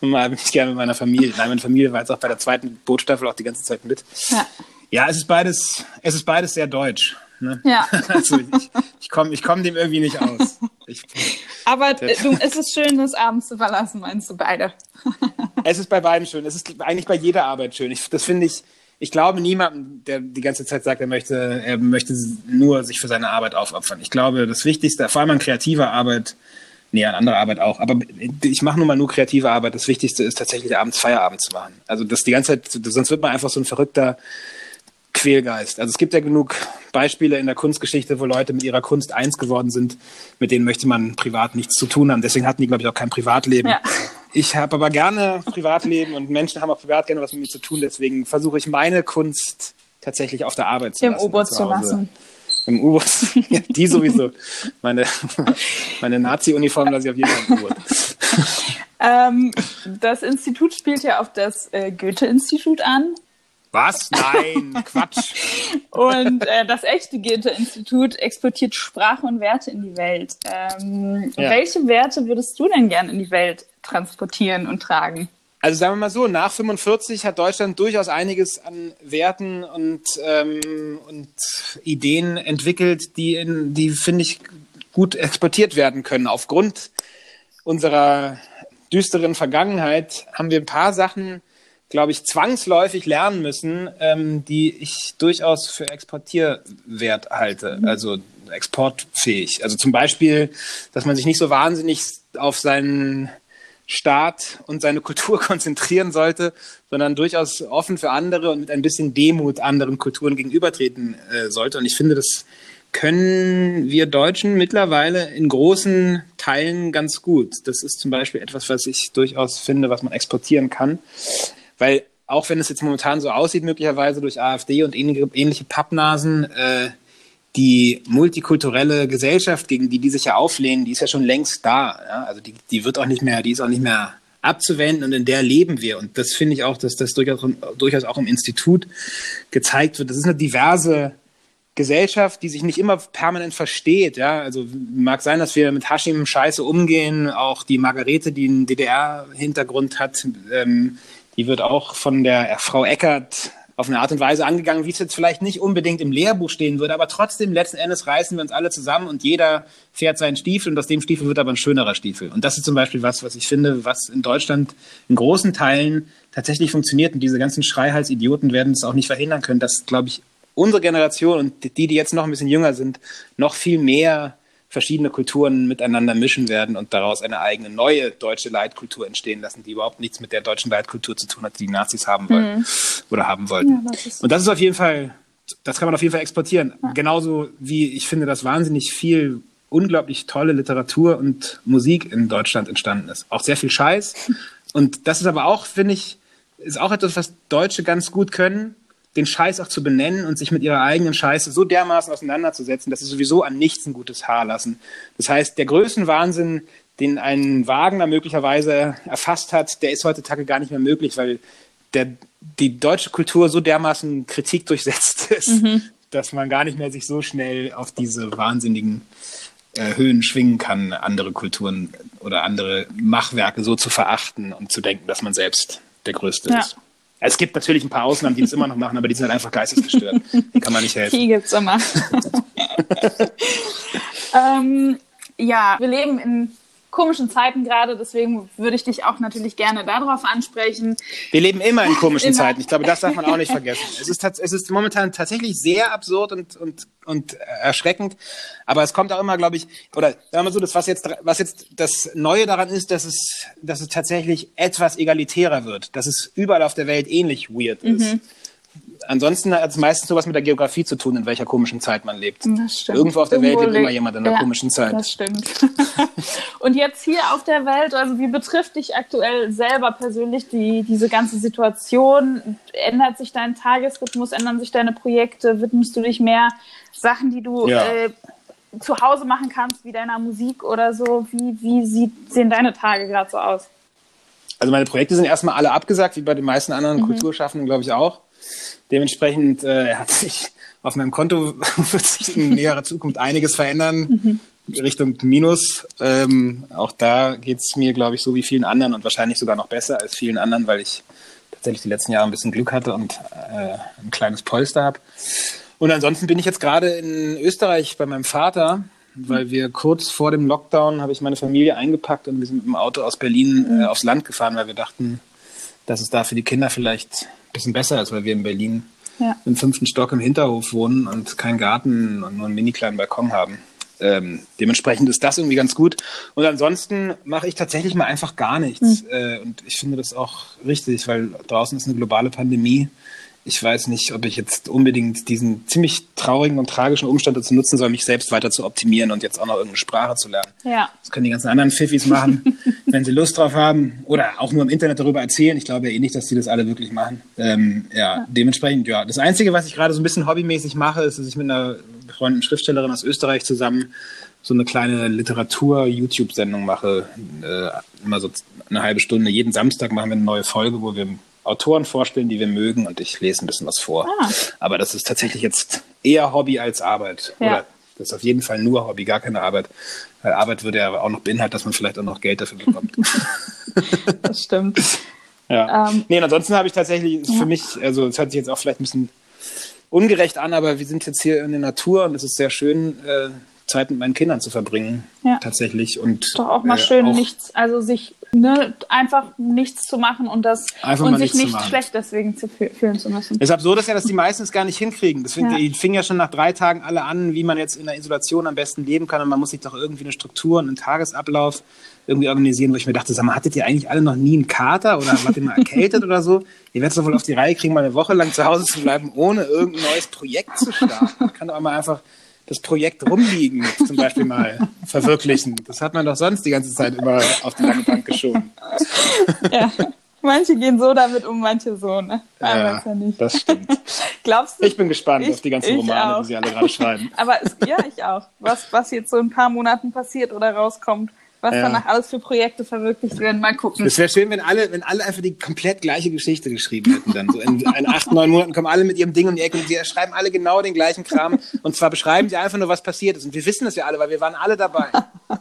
E: Mal bin ich gerne mit meiner Familie. Nein, meine Familie war jetzt auch bei der zweiten Bootstaffel auch die ganze Zeit mit. Ja, ja es ist beides, es ist beides sehr deutsch. Ne?
D: Ja.
E: Also ich, ich komme ich komm dem irgendwie nicht aus. Ich,
D: Aber du, es ist schön, das abends zu verlassen, meinst du beide?
E: es ist bei beiden schön. Es ist eigentlich bei jeder Arbeit schön. Ich, das finde ich, ich glaube niemandem, der die ganze Zeit sagt, er möchte, er möchte nur sich für seine Arbeit aufopfern. Ich glaube, das Wichtigste, vor allem an kreativer Arbeit, nee, an anderer Arbeit auch, aber ich mache nun mal nur kreative Arbeit. Das Wichtigste ist tatsächlich abends Feierabend zu machen. Also das die ganze Zeit, sonst wird man einfach so ein verrückter Quälgeist. Also es gibt ja genug Beispiele in der Kunstgeschichte, wo Leute mit ihrer Kunst eins geworden sind, mit denen möchte man privat nichts zu tun haben. Deswegen hatten die, glaube ich, auch kein Privatleben. Ja. Ich habe aber gerne Privatleben und Menschen haben auch privat gerne was mit mir zu tun. Deswegen versuche ich meine Kunst tatsächlich auf der Arbeit zu
D: Im lassen. Im U-Boot zu lassen.
E: Im U-Boot. ja, die sowieso. Meine, meine Nazi-Uniform lasse ich auf jeden Fall im U-Boot.
D: ähm, das Institut spielt ja auf das äh, Goethe-Institut an.
E: Was? Nein, Quatsch.
D: und äh, das echte Goethe-Institut exportiert Sprache und Werte in die Welt. Ähm, ja. Welche Werte würdest du denn gerne in die Welt transportieren und tragen?
E: Also sagen wir mal so, nach 45 hat Deutschland durchaus einiges an Werten und, ähm, und Ideen entwickelt, die, in, die finde ich, gut exportiert werden können. Aufgrund unserer düsteren Vergangenheit haben wir ein paar Sachen, glaube ich, zwangsläufig lernen müssen, ähm, die ich durchaus für exportierwert halte. Mhm. Also exportfähig. Also zum Beispiel, dass man sich nicht so wahnsinnig auf seinen Staat und seine Kultur konzentrieren sollte, sondern durchaus offen für andere und mit ein bisschen Demut anderen Kulturen gegenübertreten äh, sollte. Und ich finde, das können wir Deutschen mittlerweile in großen Teilen ganz gut. Das ist zum Beispiel etwas, was ich durchaus finde, was man exportieren kann. Weil auch wenn es jetzt momentan so aussieht, möglicherweise durch AfD und ähnliche, Pappnasen, äh, die multikulturelle Gesellschaft, gegen die die sich ja auflehnen, die ist ja schon längst da. Ja? Also die, die wird auch nicht mehr, die ist auch nicht mehr abzuwenden und in der leben wir. Und das finde ich auch, dass das durchaus, durchaus auch im Institut gezeigt wird. Das ist eine diverse Gesellschaft, die sich nicht immer permanent versteht. Ja, also mag sein, dass wir mit Hashim scheiße umgehen. Auch die Margarete, die einen DDR-Hintergrund hat, ähm, die wird auch von der Frau Eckert auf eine Art und Weise angegangen, wie es jetzt vielleicht nicht unbedingt im Lehrbuch stehen würde, aber trotzdem letzten Endes reißen wir uns alle zusammen und jeder fährt seinen Stiefel und aus dem Stiefel wird aber ein schönerer Stiefel. Und das ist zum Beispiel was, was ich finde, was in Deutschland in großen Teilen tatsächlich funktioniert und diese ganzen Schreihals-Idioten werden es auch nicht verhindern können, dass, glaube ich, unsere Generation und die, die jetzt noch ein bisschen jünger sind, noch viel mehr verschiedene Kulturen miteinander mischen werden und daraus eine eigene neue deutsche Leitkultur entstehen lassen, die überhaupt nichts mit der deutschen Leitkultur zu tun hat, die die Nazis haben wollen mhm. oder haben wollten. Ja, das und das ist auf jeden Fall, das kann man auf jeden Fall exportieren. Ja. Genauso wie ich finde, dass wahnsinnig viel unglaublich tolle Literatur und Musik in Deutschland entstanden ist. Auch sehr viel Scheiß. Und das ist aber auch, finde ich, ist auch etwas, was Deutsche ganz gut können den Scheiß auch zu benennen und sich mit ihrer eigenen Scheiße so dermaßen auseinanderzusetzen, dass sie sowieso an nichts ein gutes Haar lassen. Das heißt, der Größenwahnsinn, den ein Wagner möglicherweise erfasst hat, der ist heutzutage gar nicht mehr möglich, weil der, die deutsche Kultur so dermaßen Kritik durchsetzt ist, mhm. dass man gar nicht mehr sich so schnell auf diese wahnsinnigen äh, Höhen schwingen kann, andere Kulturen oder andere Machwerke so zu verachten und zu denken, dass man selbst der Größte ja. ist. Es gibt natürlich ein paar Ausnahmen, die das immer noch machen, aber die sind halt einfach geistesgestört. Die kann man nicht helfen.
D: Die gibt es immer. ähm, ja, wir leben in komischen Zeiten gerade, deswegen würde ich dich auch natürlich gerne darauf ansprechen.
E: Wir leben immer in komischen immer. Zeiten. Ich glaube, das darf man auch nicht vergessen. Es ist, es ist momentan tatsächlich sehr absurd und, und, und erschreckend, aber es kommt auch immer, glaube ich, oder sagen wir mal so, das, was jetzt, was jetzt das Neue daran ist, dass es, dass es tatsächlich etwas egalitärer wird, dass es überall auf der Welt ähnlich weird ist. Mhm ansonsten hat es meistens sowas mit der Geografie zu tun, in welcher komischen Zeit man lebt. Das stimmt. Irgendwo auf der Irgendwo Welt lebt immer jemand in der ja, komischen Zeit.
D: Das stimmt. und jetzt hier auf der Welt, also wie betrifft dich aktuell selber persönlich die, diese ganze Situation? Ändert sich dein Tagesrhythmus, ändern sich deine Projekte? Widmest du dich mehr Sachen, die du ja. äh, zu Hause machen kannst, wie deiner Musik oder so? Wie, wie sieht, sehen deine Tage gerade so aus?
E: Also meine Projekte sind erstmal alle abgesagt, wie bei den meisten anderen mhm. Kulturschaffenden, glaube ich auch. Dementsprechend äh, hat sich auf meinem Konto wird sich in näherer Zukunft einiges verändern. Mhm. Richtung Minus. Ähm, auch da geht es mir, glaube ich, so wie vielen anderen und wahrscheinlich sogar noch besser als vielen anderen, weil ich tatsächlich die letzten Jahre ein bisschen Glück hatte und äh, ein kleines Polster habe. Und ansonsten bin ich jetzt gerade in Österreich bei meinem Vater, weil wir kurz vor dem Lockdown habe ich meine Familie eingepackt und wir sind mit dem Auto aus Berlin äh, aufs Land gefahren, weil wir dachten, dass es da für die Kinder vielleicht bisschen besser ist, weil wir in Berlin ja. im fünften Stock im Hinterhof wohnen und keinen Garten und nur einen mini kleinen Balkon haben. Ähm, dementsprechend ist das irgendwie ganz gut. Und ansonsten mache ich tatsächlich mal einfach gar nichts. Mhm. Äh, und ich finde das auch richtig, weil draußen ist eine globale Pandemie ich weiß nicht, ob ich jetzt unbedingt diesen ziemlich traurigen und tragischen Umstand dazu nutzen soll, mich selbst weiter zu optimieren und jetzt auch noch irgendeine Sprache zu lernen. Ja. Das können die ganzen anderen Pfiffis machen, wenn sie Lust drauf haben oder auch nur im Internet darüber erzählen. Ich glaube ja eh nicht, dass die das alle wirklich machen. Ähm, ja, ja, dementsprechend, ja. Das Einzige, was ich gerade so ein bisschen hobbymäßig mache, ist, dass ich mit einer befreundeten Schriftstellerin aus Österreich zusammen so eine kleine Literatur-YouTube-Sendung mache. Äh, immer so eine halbe Stunde. Jeden Samstag machen wir eine neue Folge, wo wir Autoren vorstellen, die wir mögen und ich lese ein bisschen was vor. Ah. Aber das ist tatsächlich jetzt eher Hobby als Arbeit. Ja. Oder das ist auf jeden Fall nur Hobby, gar keine Arbeit. Weil Arbeit würde ja auch noch beinhalten, dass man vielleicht auch noch Geld dafür bekommt.
D: das stimmt.
E: Ja. Ähm, nee, ansonsten habe ich tatsächlich, ja. für mich, also es hört sich jetzt auch vielleicht ein bisschen ungerecht an, aber wir sind jetzt hier in der Natur und es ist sehr schön, äh, Zeit mit meinen Kindern zu verbringen. Ja. Tatsächlich. Und,
D: Doch auch mal äh, schön, auch nichts, also sich ne, einfach nichts zu machen und das und sich nicht schlecht deswegen zu fühlen zu müssen.
E: Es ist absurd, dass ja, dass die meisten es gar nicht hinkriegen. Deswegen, ja. die fingen ja schon nach drei Tagen alle an, wie man jetzt in der Isolation am besten leben kann. Und man muss sich doch irgendwie eine Struktur und einen Tagesablauf irgendwie organisieren, wo ich mir dachte, sag mal, hattet ihr eigentlich alle noch nie einen Kater oder wart ihr mal erkältet oder so? Ihr werdet es doch wohl auf die Reihe kriegen, mal eine Woche lang zu Hause zu bleiben, ohne irgendein neues Projekt zu starten. Man kann doch mal einfach das Projekt rumliegen zum Beispiel mal verwirklichen. Das hat man doch sonst die ganze Zeit immer auf die lange Bank geschoben.
D: Ja, manche gehen so damit um, manche so, ne?
E: Ja, ja das stimmt.
D: Glaubst du?
E: Ich bin gespannt ich, auf die ganzen Romane, auch. die sie alle gerade schreiben.
D: Aber es, ja, ich auch. Was, was jetzt so in ein paar Monaten passiert oder rauskommt was ja. danach alles für Projekte verwirklicht werden. Mal gucken.
E: Es wäre schön, wenn alle, wenn alle einfach die komplett gleiche Geschichte geschrieben hätten. Dann so in, in acht, neun Monaten kommen alle mit ihrem Ding um die Ecke und sie schreiben alle genau den gleichen Kram. Und zwar beschreiben sie einfach nur, was passiert ist. Und wir wissen das ja alle, weil wir waren alle dabei.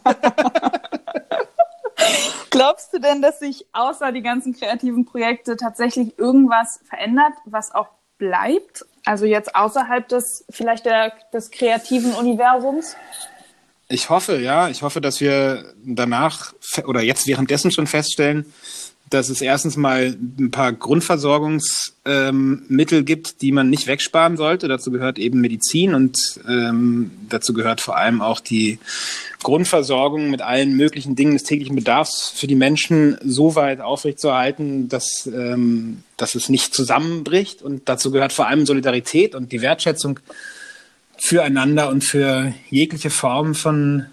D: Glaubst du denn, dass sich außer die ganzen kreativen Projekte tatsächlich irgendwas verändert, was auch bleibt? Also jetzt außerhalb des vielleicht der, des kreativen Universums?
E: Ich hoffe, ja. Ich hoffe, dass wir danach oder jetzt währenddessen schon feststellen, dass es erstens mal ein paar Grundversorgungsmittel ähm, gibt, die man nicht wegsparen sollte. Dazu gehört eben Medizin und ähm, dazu gehört vor allem auch die Grundversorgung mit allen möglichen Dingen des täglichen Bedarfs für die Menschen so weit aufrechtzuerhalten, dass, ähm, dass es nicht zusammenbricht. Und dazu gehört vor allem Solidarität und die Wertschätzung füreinander und für jegliche Form von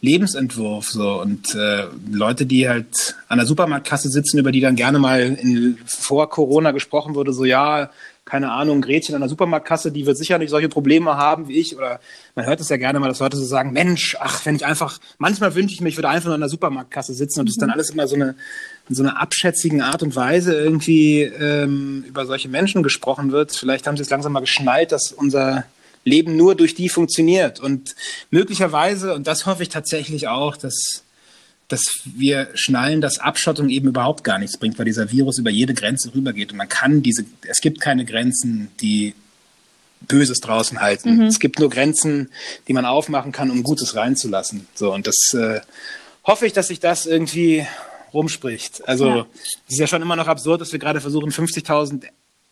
E: Lebensentwurf so und äh, Leute, die halt an der Supermarktkasse sitzen, über die dann gerne mal in, vor Corona gesprochen wurde, so ja, keine Ahnung, Gretchen an der Supermarktkasse, die wird sicher nicht solche Probleme haben wie ich oder man hört es ja gerne mal, dass Leute so sagen, Mensch, ach, wenn ich einfach, manchmal wünsche ich mir, ich würde einfach nur an der Supermarktkasse sitzen und es mhm. dann alles immer so eine in so einer abschätzigen Art und Weise irgendwie ähm, über solche Menschen gesprochen wird. Vielleicht haben sie es langsam mal geschnallt, dass unser Leben nur durch die funktioniert. Und möglicherweise, und das hoffe ich tatsächlich auch, dass, dass wir schnallen, dass Abschottung eben überhaupt gar nichts bringt, weil dieser Virus über jede Grenze rübergeht. Und man kann diese, es gibt keine Grenzen, die Böses draußen halten. Mhm. Es gibt nur Grenzen, die man aufmachen kann, um Gutes reinzulassen. So, und das äh, hoffe ich, dass sich das irgendwie rumspricht. Also, es ja. ist ja schon immer noch absurd, dass wir gerade versuchen, 50.000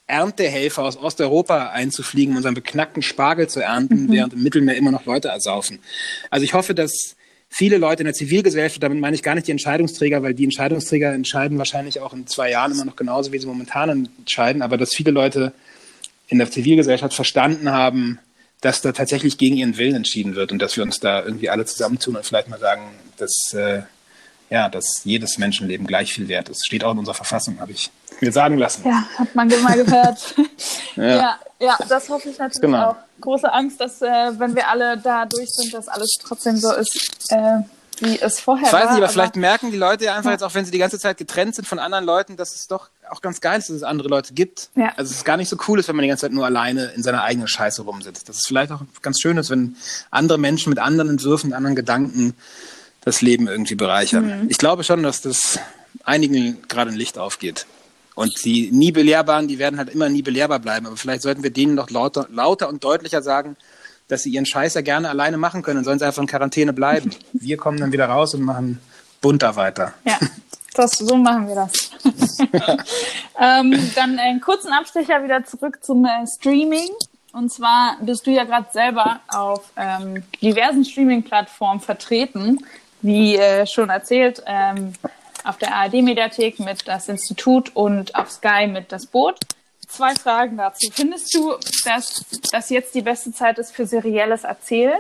E: Erntehelfer aus Osteuropa einzufliegen, um unseren beknackten Spargel zu ernten, mhm. während im Mittelmeer immer noch Leute ersaufen. Also ich hoffe, dass viele Leute in der Zivilgesellschaft, damit meine ich gar nicht die Entscheidungsträger, weil die Entscheidungsträger entscheiden wahrscheinlich auch in zwei Jahren immer noch genauso, wie sie momentan entscheiden, aber dass viele Leute in der Zivilgesellschaft verstanden haben, dass da tatsächlich gegen ihren Willen entschieden wird und dass wir uns da irgendwie alle zusammentun und vielleicht mal sagen, dass, äh, ja, dass jedes Menschenleben gleich viel wert ist. Steht auch in unserer Verfassung, habe ich mir sagen lassen.
D: Ja, hat man mal gehört. ja. ja. ja, das hoffe ich natürlich genau. auch. Große Angst, dass äh, wenn wir alle da durch sind, dass alles trotzdem so ist, äh, wie es vorher
E: war.
D: Ich weiß
E: nicht, aber, aber, vielleicht merken die Leute ja einfach ja. jetzt, auch wenn sie die ganze Zeit getrennt sind von anderen Leuten, dass es doch auch ganz geil ist, dass es andere Leute gibt. Ja. Also es ist gar nicht so cool ist, wenn man die ganze Zeit nur alleine in seiner eigenen Scheiße rumsitzt. Das ist vielleicht auch ganz schön ist, wenn andere Menschen mit anderen Entwürfen, mit anderen Gedanken das Leben irgendwie bereichern. Mhm. Ich glaube schon, dass das einigen gerade ein Licht aufgeht. Und die nie belehrbaren, die werden halt immer nie belehrbar bleiben. Aber vielleicht sollten wir denen noch lauter, lauter und deutlicher sagen, dass sie ihren Scheiß ja gerne alleine machen können und sollen sie einfach in Quarantäne bleiben. Wir kommen dann wieder raus und machen bunter weiter.
D: Ja, das, so machen wir das. ähm, dann einen kurzen Abstecher wieder zurück zum äh, Streaming. Und zwar bist du ja gerade selber auf ähm, diversen Streaming-Plattformen vertreten. Wie äh, schon erzählt, ähm, auf der ARD-Mediathek mit das Institut und auf Sky mit das Boot. Zwei Fragen dazu. Findest du, dass das jetzt die beste Zeit ist für serielles Erzählen?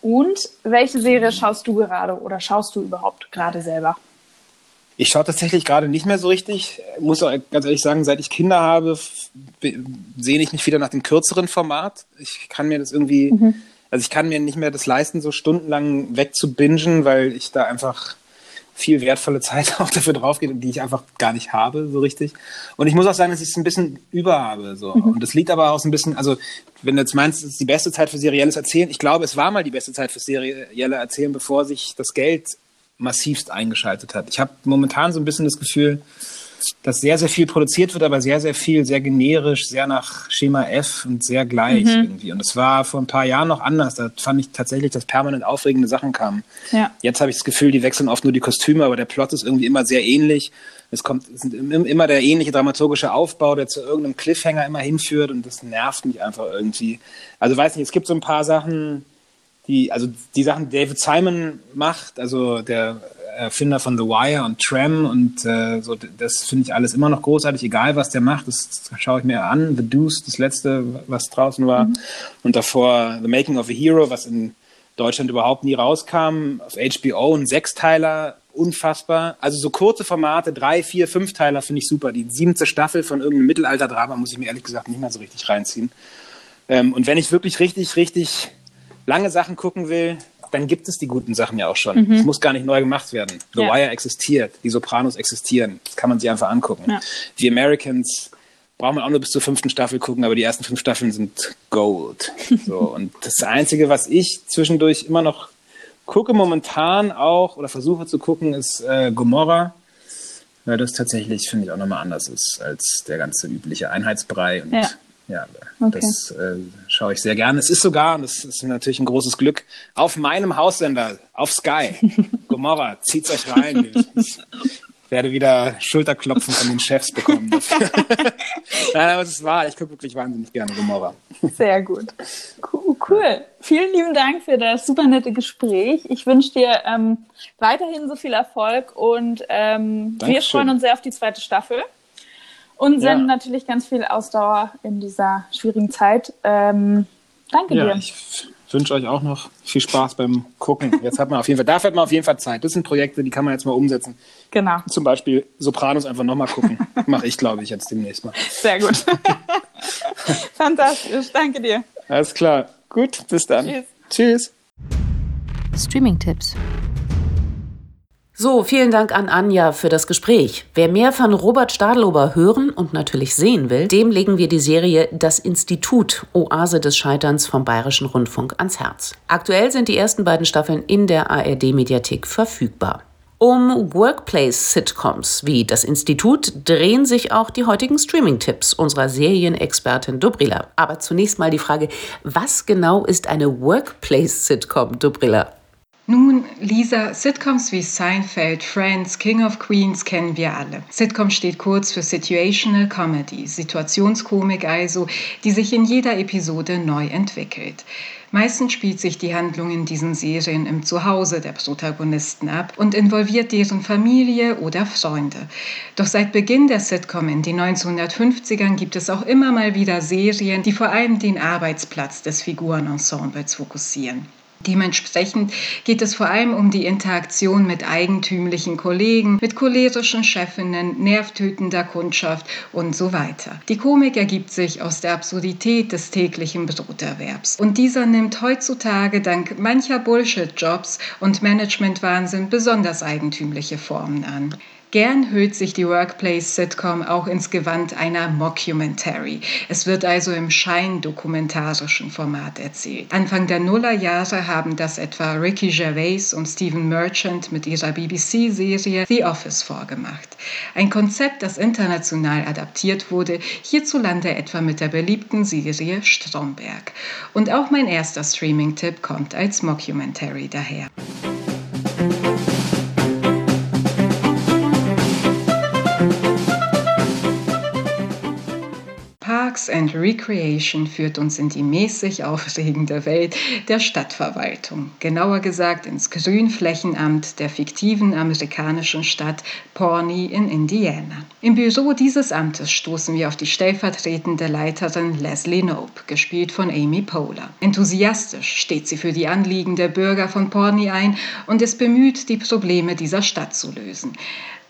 D: Und welche Serie schaust du gerade oder schaust du überhaupt gerade selber?
E: Ich schaue tatsächlich gerade nicht mehr so richtig. Ich muss auch ganz ehrlich sagen, seit ich Kinder habe, sehne ich mich wieder nach dem kürzeren Format. Ich kann mir das irgendwie, mhm. Also ich kann mir nicht mehr das leisten, so stundenlang wegzubingen, weil ich da einfach viel wertvolle Zeit auch dafür drauf geht und die ich einfach gar nicht habe, so richtig. Und ich muss auch sagen, dass ich es ein bisschen überhabe. So. Mhm. Und das liegt aber auch so ein bisschen, also wenn du jetzt meinst, es ist die beste Zeit für serielles Erzählen, ich glaube, es war mal die beste Zeit für serielle Erzählen, bevor sich das Geld massivst eingeschaltet hat. Ich habe momentan so ein bisschen das Gefühl, dass sehr, sehr viel produziert wird, aber sehr, sehr viel, sehr generisch, sehr nach Schema F und sehr gleich mhm. irgendwie. Und das war vor ein paar Jahren noch anders. Da fand ich tatsächlich, dass permanent aufregende Sachen kamen. Ja. Jetzt habe ich das Gefühl, die wechseln oft nur die Kostüme, aber der Plot ist irgendwie immer sehr ähnlich. Es kommt es sind immer der ähnliche dramaturgische Aufbau, der zu irgendeinem Cliffhanger immer hinführt und das nervt mich einfach irgendwie. Also weiß nicht, es gibt so ein paar Sachen, die, also die Sachen, die David Simon macht, also der Erfinder von The Wire und Tram und äh, so, das finde ich alles immer noch großartig, egal was der macht, das, das schaue ich mir an. The Deuce, das letzte, was draußen war. Mhm. Und davor The Making of a Hero, was in Deutschland überhaupt nie rauskam, auf HBO, ein Sechsteiler, unfassbar. Also so kurze Formate, drei, vier, Fünfteiler finde ich super. Die siebte Staffel von irgendeinem Mittelalterdrama muss ich mir ehrlich gesagt nicht mehr so richtig reinziehen. Ähm, und wenn ich wirklich richtig, richtig lange Sachen gucken will, dann gibt es die guten Sachen ja auch schon. Mhm. Es muss gar nicht neu gemacht werden. The ja. Wire existiert, die Sopranos existieren. Das kann man sich einfach angucken. Ja. Die Americans braucht man auch nur bis zur fünften Staffel gucken, aber die ersten fünf Staffeln sind Gold. So, und das Einzige, was ich zwischendurch immer noch gucke, momentan auch oder versuche zu gucken, ist äh, Gomorra. Weil das tatsächlich, finde ich, auch nochmal anders ist als der ganze übliche Einheitsbrei. Und ja, ja okay. das äh, schaue ich sehr gerne. Es ist sogar, und das ist natürlich ein großes Glück, auf meinem Haussender, auf Sky. Gomorra, zieht's euch rein. Ich werde wieder Schulterklopfen von den Chefs bekommen. Nein, aber es ist wahr. Ich gucke wirklich wahnsinnig gerne Gomorra.
D: Sehr gut. Cool. Vielen lieben Dank für das super nette Gespräch. Ich wünsche dir ähm, weiterhin so viel Erfolg und ähm, wir freuen uns sehr auf die zweite Staffel und senden ja. natürlich ganz viel Ausdauer in dieser schwierigen Zeit. Ähm, danke ja, dir.
E: Ich wünsche euch auch noch viel Spaß beim Gucken. Jetzt hat man auf jeden Fall, dafür hat man auf jeden Fall Zeit. Das sind Projekte, die kann man jetzt mal umsetzen.
D: Genau.
E: Zum Beispiel Sopranos einfach nochmal gucken. Mache ich, glaube ich, jetzt demnächst mal.
D: Sehr gut. Fantastisch. Danke dir.
E: Alles klar. Gut, bis dann. Tschüss. Tschüss.
C: Streaming-Tipps.
A: So, vielen Dank an Anja für das Gespräch. Wer mehr von Robert Stadlober hören und natürlich sehen will, dem legen wir die Serie Das Institut Oase des Scheiterns vom Bayerischen Rundfunk ans Herz. Aktuell sind die ersten beiden Staffeln in der ARD-Mediathek verfügbar. Um Workplace-Sitcoms wie das Institut drehen sich auch die heutigen Streaming-Tipps unserer Serienexpertin Dobrila. Aber zunächst mal die Frage, was genau ist eine Workplace-Sitcom, Dobrila?
F: Nun, Lisa, Sitcoms wie Seinfeld, Friends, King of Queens kennen wir alle. Sitcom steht kurz für Situational Comedy, Situationskomik also, die sich in jeder Episode neu entwickelt. Meistens spielt sich die Handlung in diesen Serien im Zuhause der Protagonisten ab und involviert deren Familie oder Freunde. Doch seit Beginn der Sitcom in den 1950ern gibt es auch immer mal wieder Serien, die vor allem den Arbeitsplatz des Figurenensembles fokussieren. Dementsprechend geht es vor allem um die Interaktion mit eigentümlichen Kollegen, mit cholerischen Chefinnen, nervtötender Kundschaft und so weiter. Die Komik ergibt sich aus der Absurdität des täglichen Broterwerbs. Und dieser nimmt heutzutage dank mancher Bullshit-Jobs und Managementwahnsinn besonders eigentümliche Formen an. Gern hüllt sich die Workplace-Sitcom auch ins Gewand einer Mockumentary. Es wird also im scheindokumentarischen Format erzählt. Anfang der Nullerjahre haben das etwa Ricky Gervais und Stephen Merchant mit ihrer BBC-Serie The Office vorgemacht. Ein Konzept, das international adaptiert wurde, hierzulande etwa mit der beliebten Serie Stromberg. Und auch mein erster Streaming-Tipp kommt als Mockumentary daher. Parks and Recreation führt uns in die mäßig aufregende Welt der Stadtverwaltung, genauer gesagt ins Grünflächenamt der fiktiven amerikanischen Stadt Pawnee in Indiana. Im Büro dieses Amtes stoßen wir auf die stellvertretende Leiterin Leslie Nope, gespielt von Amy Poehler. Enthusiastisch steht sie für die Anliegen der Bürger von Pawnee ein und ist bemüht, die Probleme dieser Stadt zu lösen.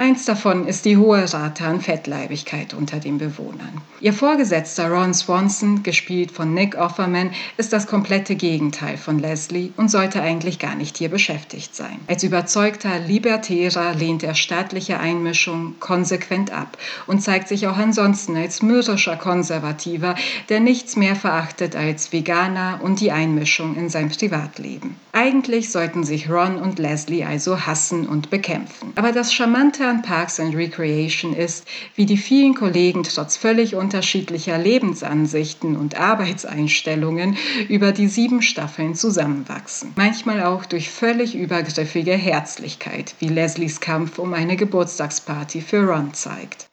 F: Eins davon ist die hohe Rate an Fettleibigkeit unter den Bewohnern. Ihr Vorgesetzter Ron Swanson, gespielt von Nick Offerman, ist das komplette Gegenteil von Leslie und sollte eigentlich gar nicht hier beschäftigt sein. Als überzeugter Libertärer lehnt er staatliche Einmischung konsequent ab und zeigt sich auch ansonsten als mürrischer Konservativer, der nichts mehr verachtet als Veganer und die Einmischung in sein Privatleben. Eigentlich sollten sich Ron und Leslie also hassen und bekämpfen. Aber das Charmante an Parks and Recreation ist, wie die vielen Kollegen trotz völlig unterschiedlicher Lebensansichten und Arbeitseinstellungen über die sieben Staffeln zusammenwachsen. Manchmal auch durch völlig übergriffige Herzlichkeit, wie Leslies Kampf um eine Geburtstagsparty für Ron zeigt.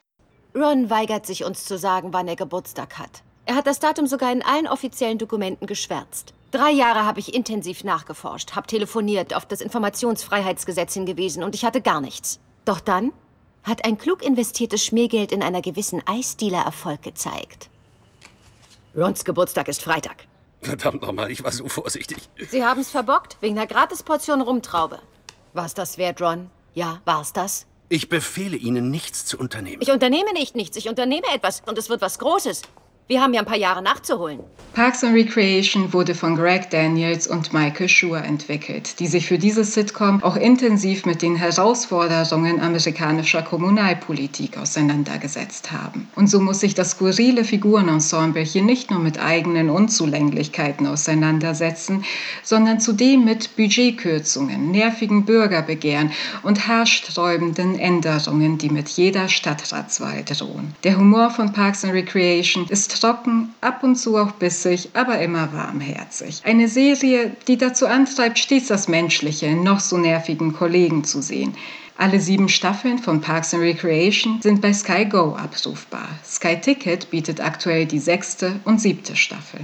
G: Ron weigert sich uns zu sagen, wann er Geburtstag hat. Er hat das Datum sogar in allen offiziellen Dokumenten geschwärzt. Drei Jahre habe ich intensiv nachgeforscht, habe telefoniert, auf das Informationsfreiheitsgesetz hingewiesen und ich hatte gar nichts. Doch dann hat ein klug investiertes Schmiergeld in einer gewissen Eisdealer Erfolg gezeigt. Rons Geburtstag ist Freitag.
H: Verdammt nochmal, ich war so vorsichtig.
G: Sie haben's verbockt, wegen einer Gratisportion Rumtraube. War's das wert, Ron? Ja, war's das?
H: Ich befehle Ihnen, nichts zu unternehmen.
G: Ich unternehme nicht nichts, ich unternehme etwas und es wird was Großes. Wir haben ja ein paar Jahre nachzuholen.
F: Parks and Recreation wurde von Greg Daniels und Michael Schur entwickelt, die sich für diese Sitcom auch intensiv mit den Herausforderungen amerikanischer Kommunalpolitik auseinandergesetzt haben. Und so muss sich das skurrile Figurenensemble hier nicht nur mit eigenen Unzulänglichkeiten auseinandersetzen, sondern zudem mit Budgetkürzungen, nervigen Bürgerbegehren und haarsträubenden Änderungen, die mit jeder Stadtratswahl drohen. Der Humor von Parks and Recreation ist trocken, ab und zu auch bissig, aber immer warmherzig. Eine Serie, die dazu antreibt, stets das Menschliche in noch so nervigen Kollegen zu sehen. Alle sieben Staffeln von Parks and Recreation sind bei Sky Go abrufbar. Sky Ticket bietet aktuell die sechste und siebte Staffel.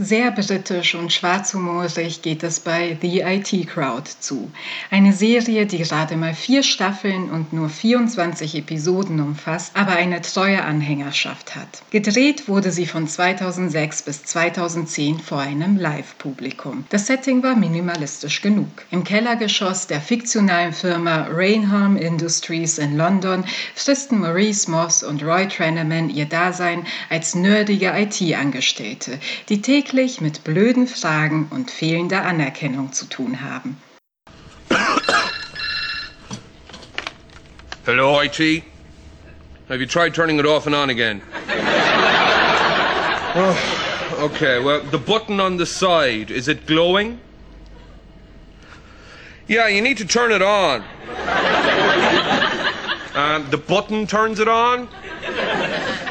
F: Sehr britisch und schwarzhumorig geht es bei The IT Crowd zu. Eine Serie, die gerade mal vier Staffeln und nur 24 Episoden umfasst, aber eine treue Anhängerschaft hat. Gedreht wurde sie von 2006 bis 2010 vor einem Live-Publikum. Das Setting war minimalistisch genug. Im Kellergeschoss der fiktionalen Firma Rainham Industries in London fristen Maurice Moss und Roy Trenneman ihr Dasein als nerdige IT-Angestellte, die täglich täglich mit blöden Fragen und fehlender Anerkennung zu tun haben.
I: Hello, IT. Have you tried turning it off and on again? oh, okay, well, the button on the side, is it glowing? Yeah, you need to turn it on. Um, the button turns it on?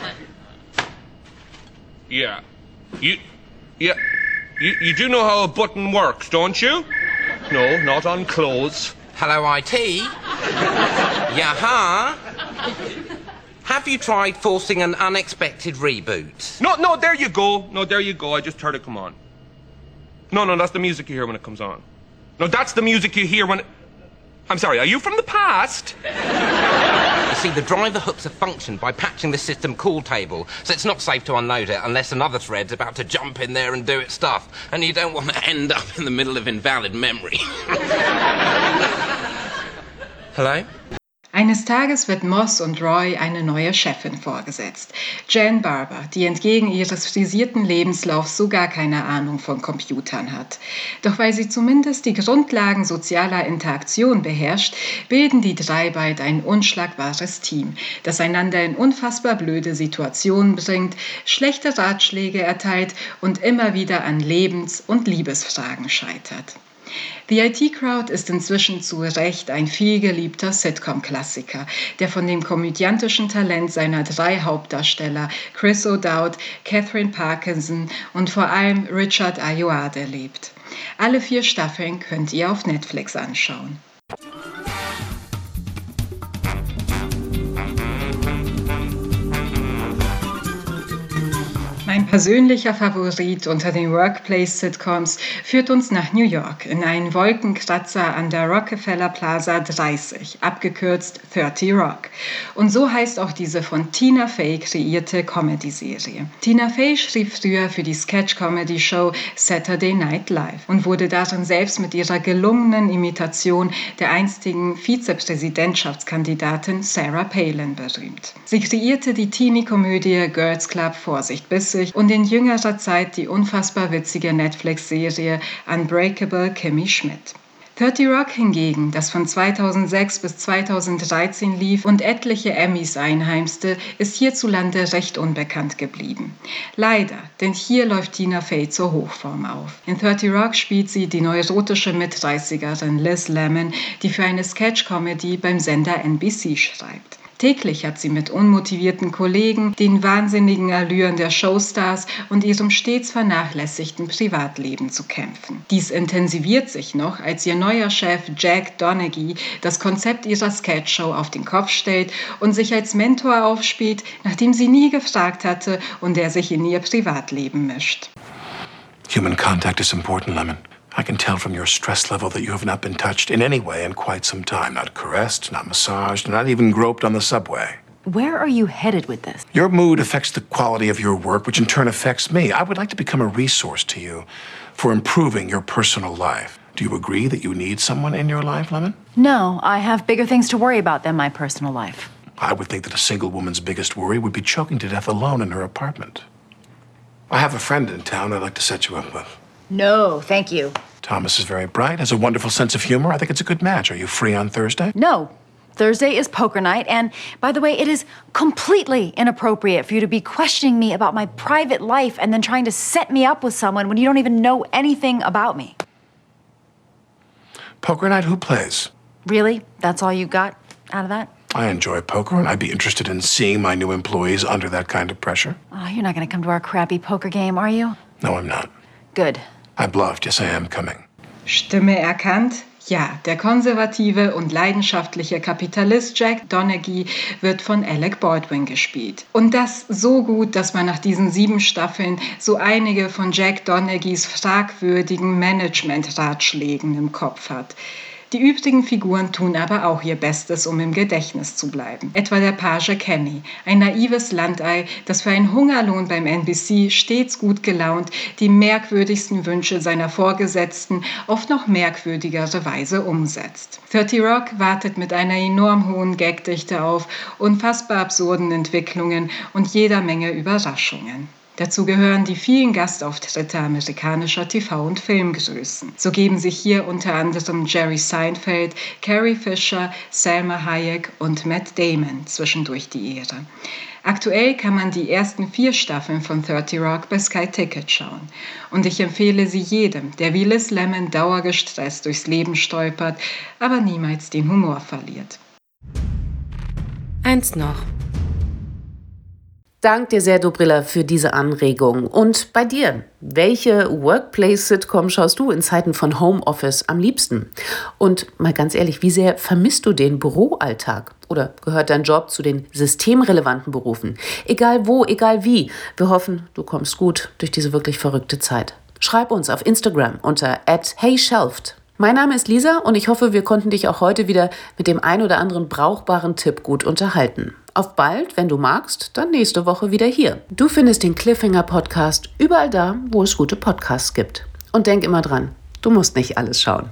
I: Yeah. You yeah, you, you do know how a button works, don't you? No, not on clothes.
J: Hello, IT. yeah, huh? Have you tried forcing an unexpected reboot?
I: No, no, there you go. No, there you go. I just heard it come on. No, no, that's the music you hear when it comes on. No, that's the music you hear when it... I'm sorry, are you from the past?
J: See, the driver hooks a function by patching the system call table, so it's not safe to unload it unless another thread's about to jump in there and do its stuff. And you don't want to end up in the middle of invalid memory. Hello?
F: Eines Tages wird Moss und Roy eine neue Chefin vorgesetzt. Jan Barber, die entgegen ihres frisierten Lebenslaufs so gar keine Ahnung von Computern hat. Doch weil sie zumindest die Grundlagen sozialer Interaktion beherrscht, bilden die drei bald ein unschlagbares Team, das einander in unfassbar blöde Situationen bringt, schlechte Ratschläge erteilt und immer wieder an Lebens- und Liebesfragen scheitert. The IT Crowd ist inzwischen zu Recht ein vielgeliebter Sitcom-Klassiker, der von dem komödiantischen Talent seiner drei Hauptdarsteller Chris O'Dowd, Catherine Parkinson und vor allem Richard Ayoade lebt. Alle vier Staffeln könnt ihr auf Netflix anschauen. Persönlicher Favorit unter den Workplace-Sitcoms führt uns nach New York in einen Wolkenkratzer an der Rockefeller Plaza 30, abgekürzt 30 Rock. Und so heißt auch diese von Tina Fey kreierte Comedy-Serie. Tina Fey schrieb früher für die Sketch-Comedy-Show Saturday Night Live und wurde darin selbst mit ihrer gelungenen Imitation der einstigen Vizepräsidentschaftskandidatin Sarah Palin berühmt. Sie kreierte die Teenie-Komödie Girls Club Vorsicht Bissig und in jüngerer Zeit die unfassbar witzige Netflix-Serie Unbreakable Kimmy Schmidt. 30 Rock hingegen, das von 2006 bis 2013 lief und etliche Emmys einheimste, ist hierzulande recht unbekannt geblieben. Leider, denn hier läuft Tina Fey zur Hochform auf. In 30 Rock spielt sie die neurotische Mitreißigerin Liz Lemon, die für eine Sketch-Comedy beim Sender NBC schreibt. Täglich hat sie mit unmotivierten Kollegen, den wahnsinnigen Allüren der Showstars und ihrem stets vernachlässigten Privatleben zu kämpfen. Dies intensiviert sich noch, als ihr neuer Chef Jack Donaghy das Konzept ihrer Sketchshow auf den Kopf stellt und sich als Mentor aufspielt, nachdem sie nie gefragt hatte und er sich in ihr Privatleben mischt.
K: Human contact is important, Lemon. I can tell from your stress level that you have not been touched in any way in quite some time. Not caressed, not massaged, not even groped on the subway.
C: Where are you headed with this?
K: Your mood affects the quality of your work, which in turn affects me. I would like to become a resource to you for improving your personal life. Do you agree that you need someone in your life, Lemon?
C: No, I have bigger things to worry about than my personal life.
K: I would think that a single woman's biggest worry would be choking to death alone in her apartment. I have a friend in town I'd like to set you up with.
C: No, thank you.
K: Thomas is very bright, has a wonderful sense of humor. I think it's a good match. Are you free on Thursday?
C: No. Thursday is poker night, and by the way, it is completely inappropriate for you to be questioning me about my private life and then trying to set me up with someone when you don't even know anything about me.
K: Poker night, who plays?
C: Really? That's all you got out of that?
K: I enjoy poker, and I'd be interested in seeing my new employees under that kind of pressure.
C: Oh, you're not going to come to our crappy poker game, are you?
K: No, I'm not.
C: Good.
K: I bluffed. Yes, I am coming.
F: Stimme erkannt? Ja, der konservative und leidenschaftliche Kapitalist Jack Donaghy wird von Alec Baldwin gespielt. Und das so gut, dass man nach diesen sieben Staffeln so einige von Jack Donaghys fragwürdigen Management-Ratschlägen im Kopf hat. Die übrigen Figuren tun aber auch ihr Bestes, um im Gedächtnis zu bleiben. Etwa der Page Kenny, ein naives Landei, das für einen Hungerlohn beim NBC stets gut gelaunt die merkwürdigsten Wünsche seiner Vorgesetzten auf noch merkwürdigere Weise umsetzt. 30 Rock wartet mit einer enorm hohen Gagdichte auf, unfassbar absurden Entwicklungen und jeder Menge Überraschungen. Dazu gehören die vielen Gastauftritte amerikanischer TV- und Filmgrößen. So geben sich hier unter anderem Jerry Seinfeld, Carrie Fisher, Selma Hayek und Matt Damon zwischendurch die Ehre. Aktuell kann man die ersten vier Staffeln von 30 Rock bei Sky Ticket schauen. Und ich empfehle sie jedem, der wie Liz Lemon dauergestresst durchs Leben stolpert, aber niemals den Humor verliert.
A: Eins noch. Dank dir sehr, Dobrilla, für diese Anregung. Und bei dir, welche Workplace-Sitcom schaust du in Zeiten von Homeoffice am liebsten? Und mal ganz ehrlich, wie sehr vermisst du den Büroalltag? Oder gehört dein Job zu den systemrelevanten Berufen? Egal wo, egal wie. Wir hoffen, du kommst gut durch diese wirklich verrückte Zeit. Schreib uns auf Instagram unter @heyshelft. Mein Name ist Lisa und ich hoffe, wir konnten dich auch heute wieder mit dem ein oder anderen brauchbaren Tipp gut unterhalten. Auf bald, wenn du magst, dann nächste Woche wieder hier. Du findest den Cliffhanger Podcast überall da, wo es gute Podcasts gibt. Und denk immer dran, du musst nicht alles schauen.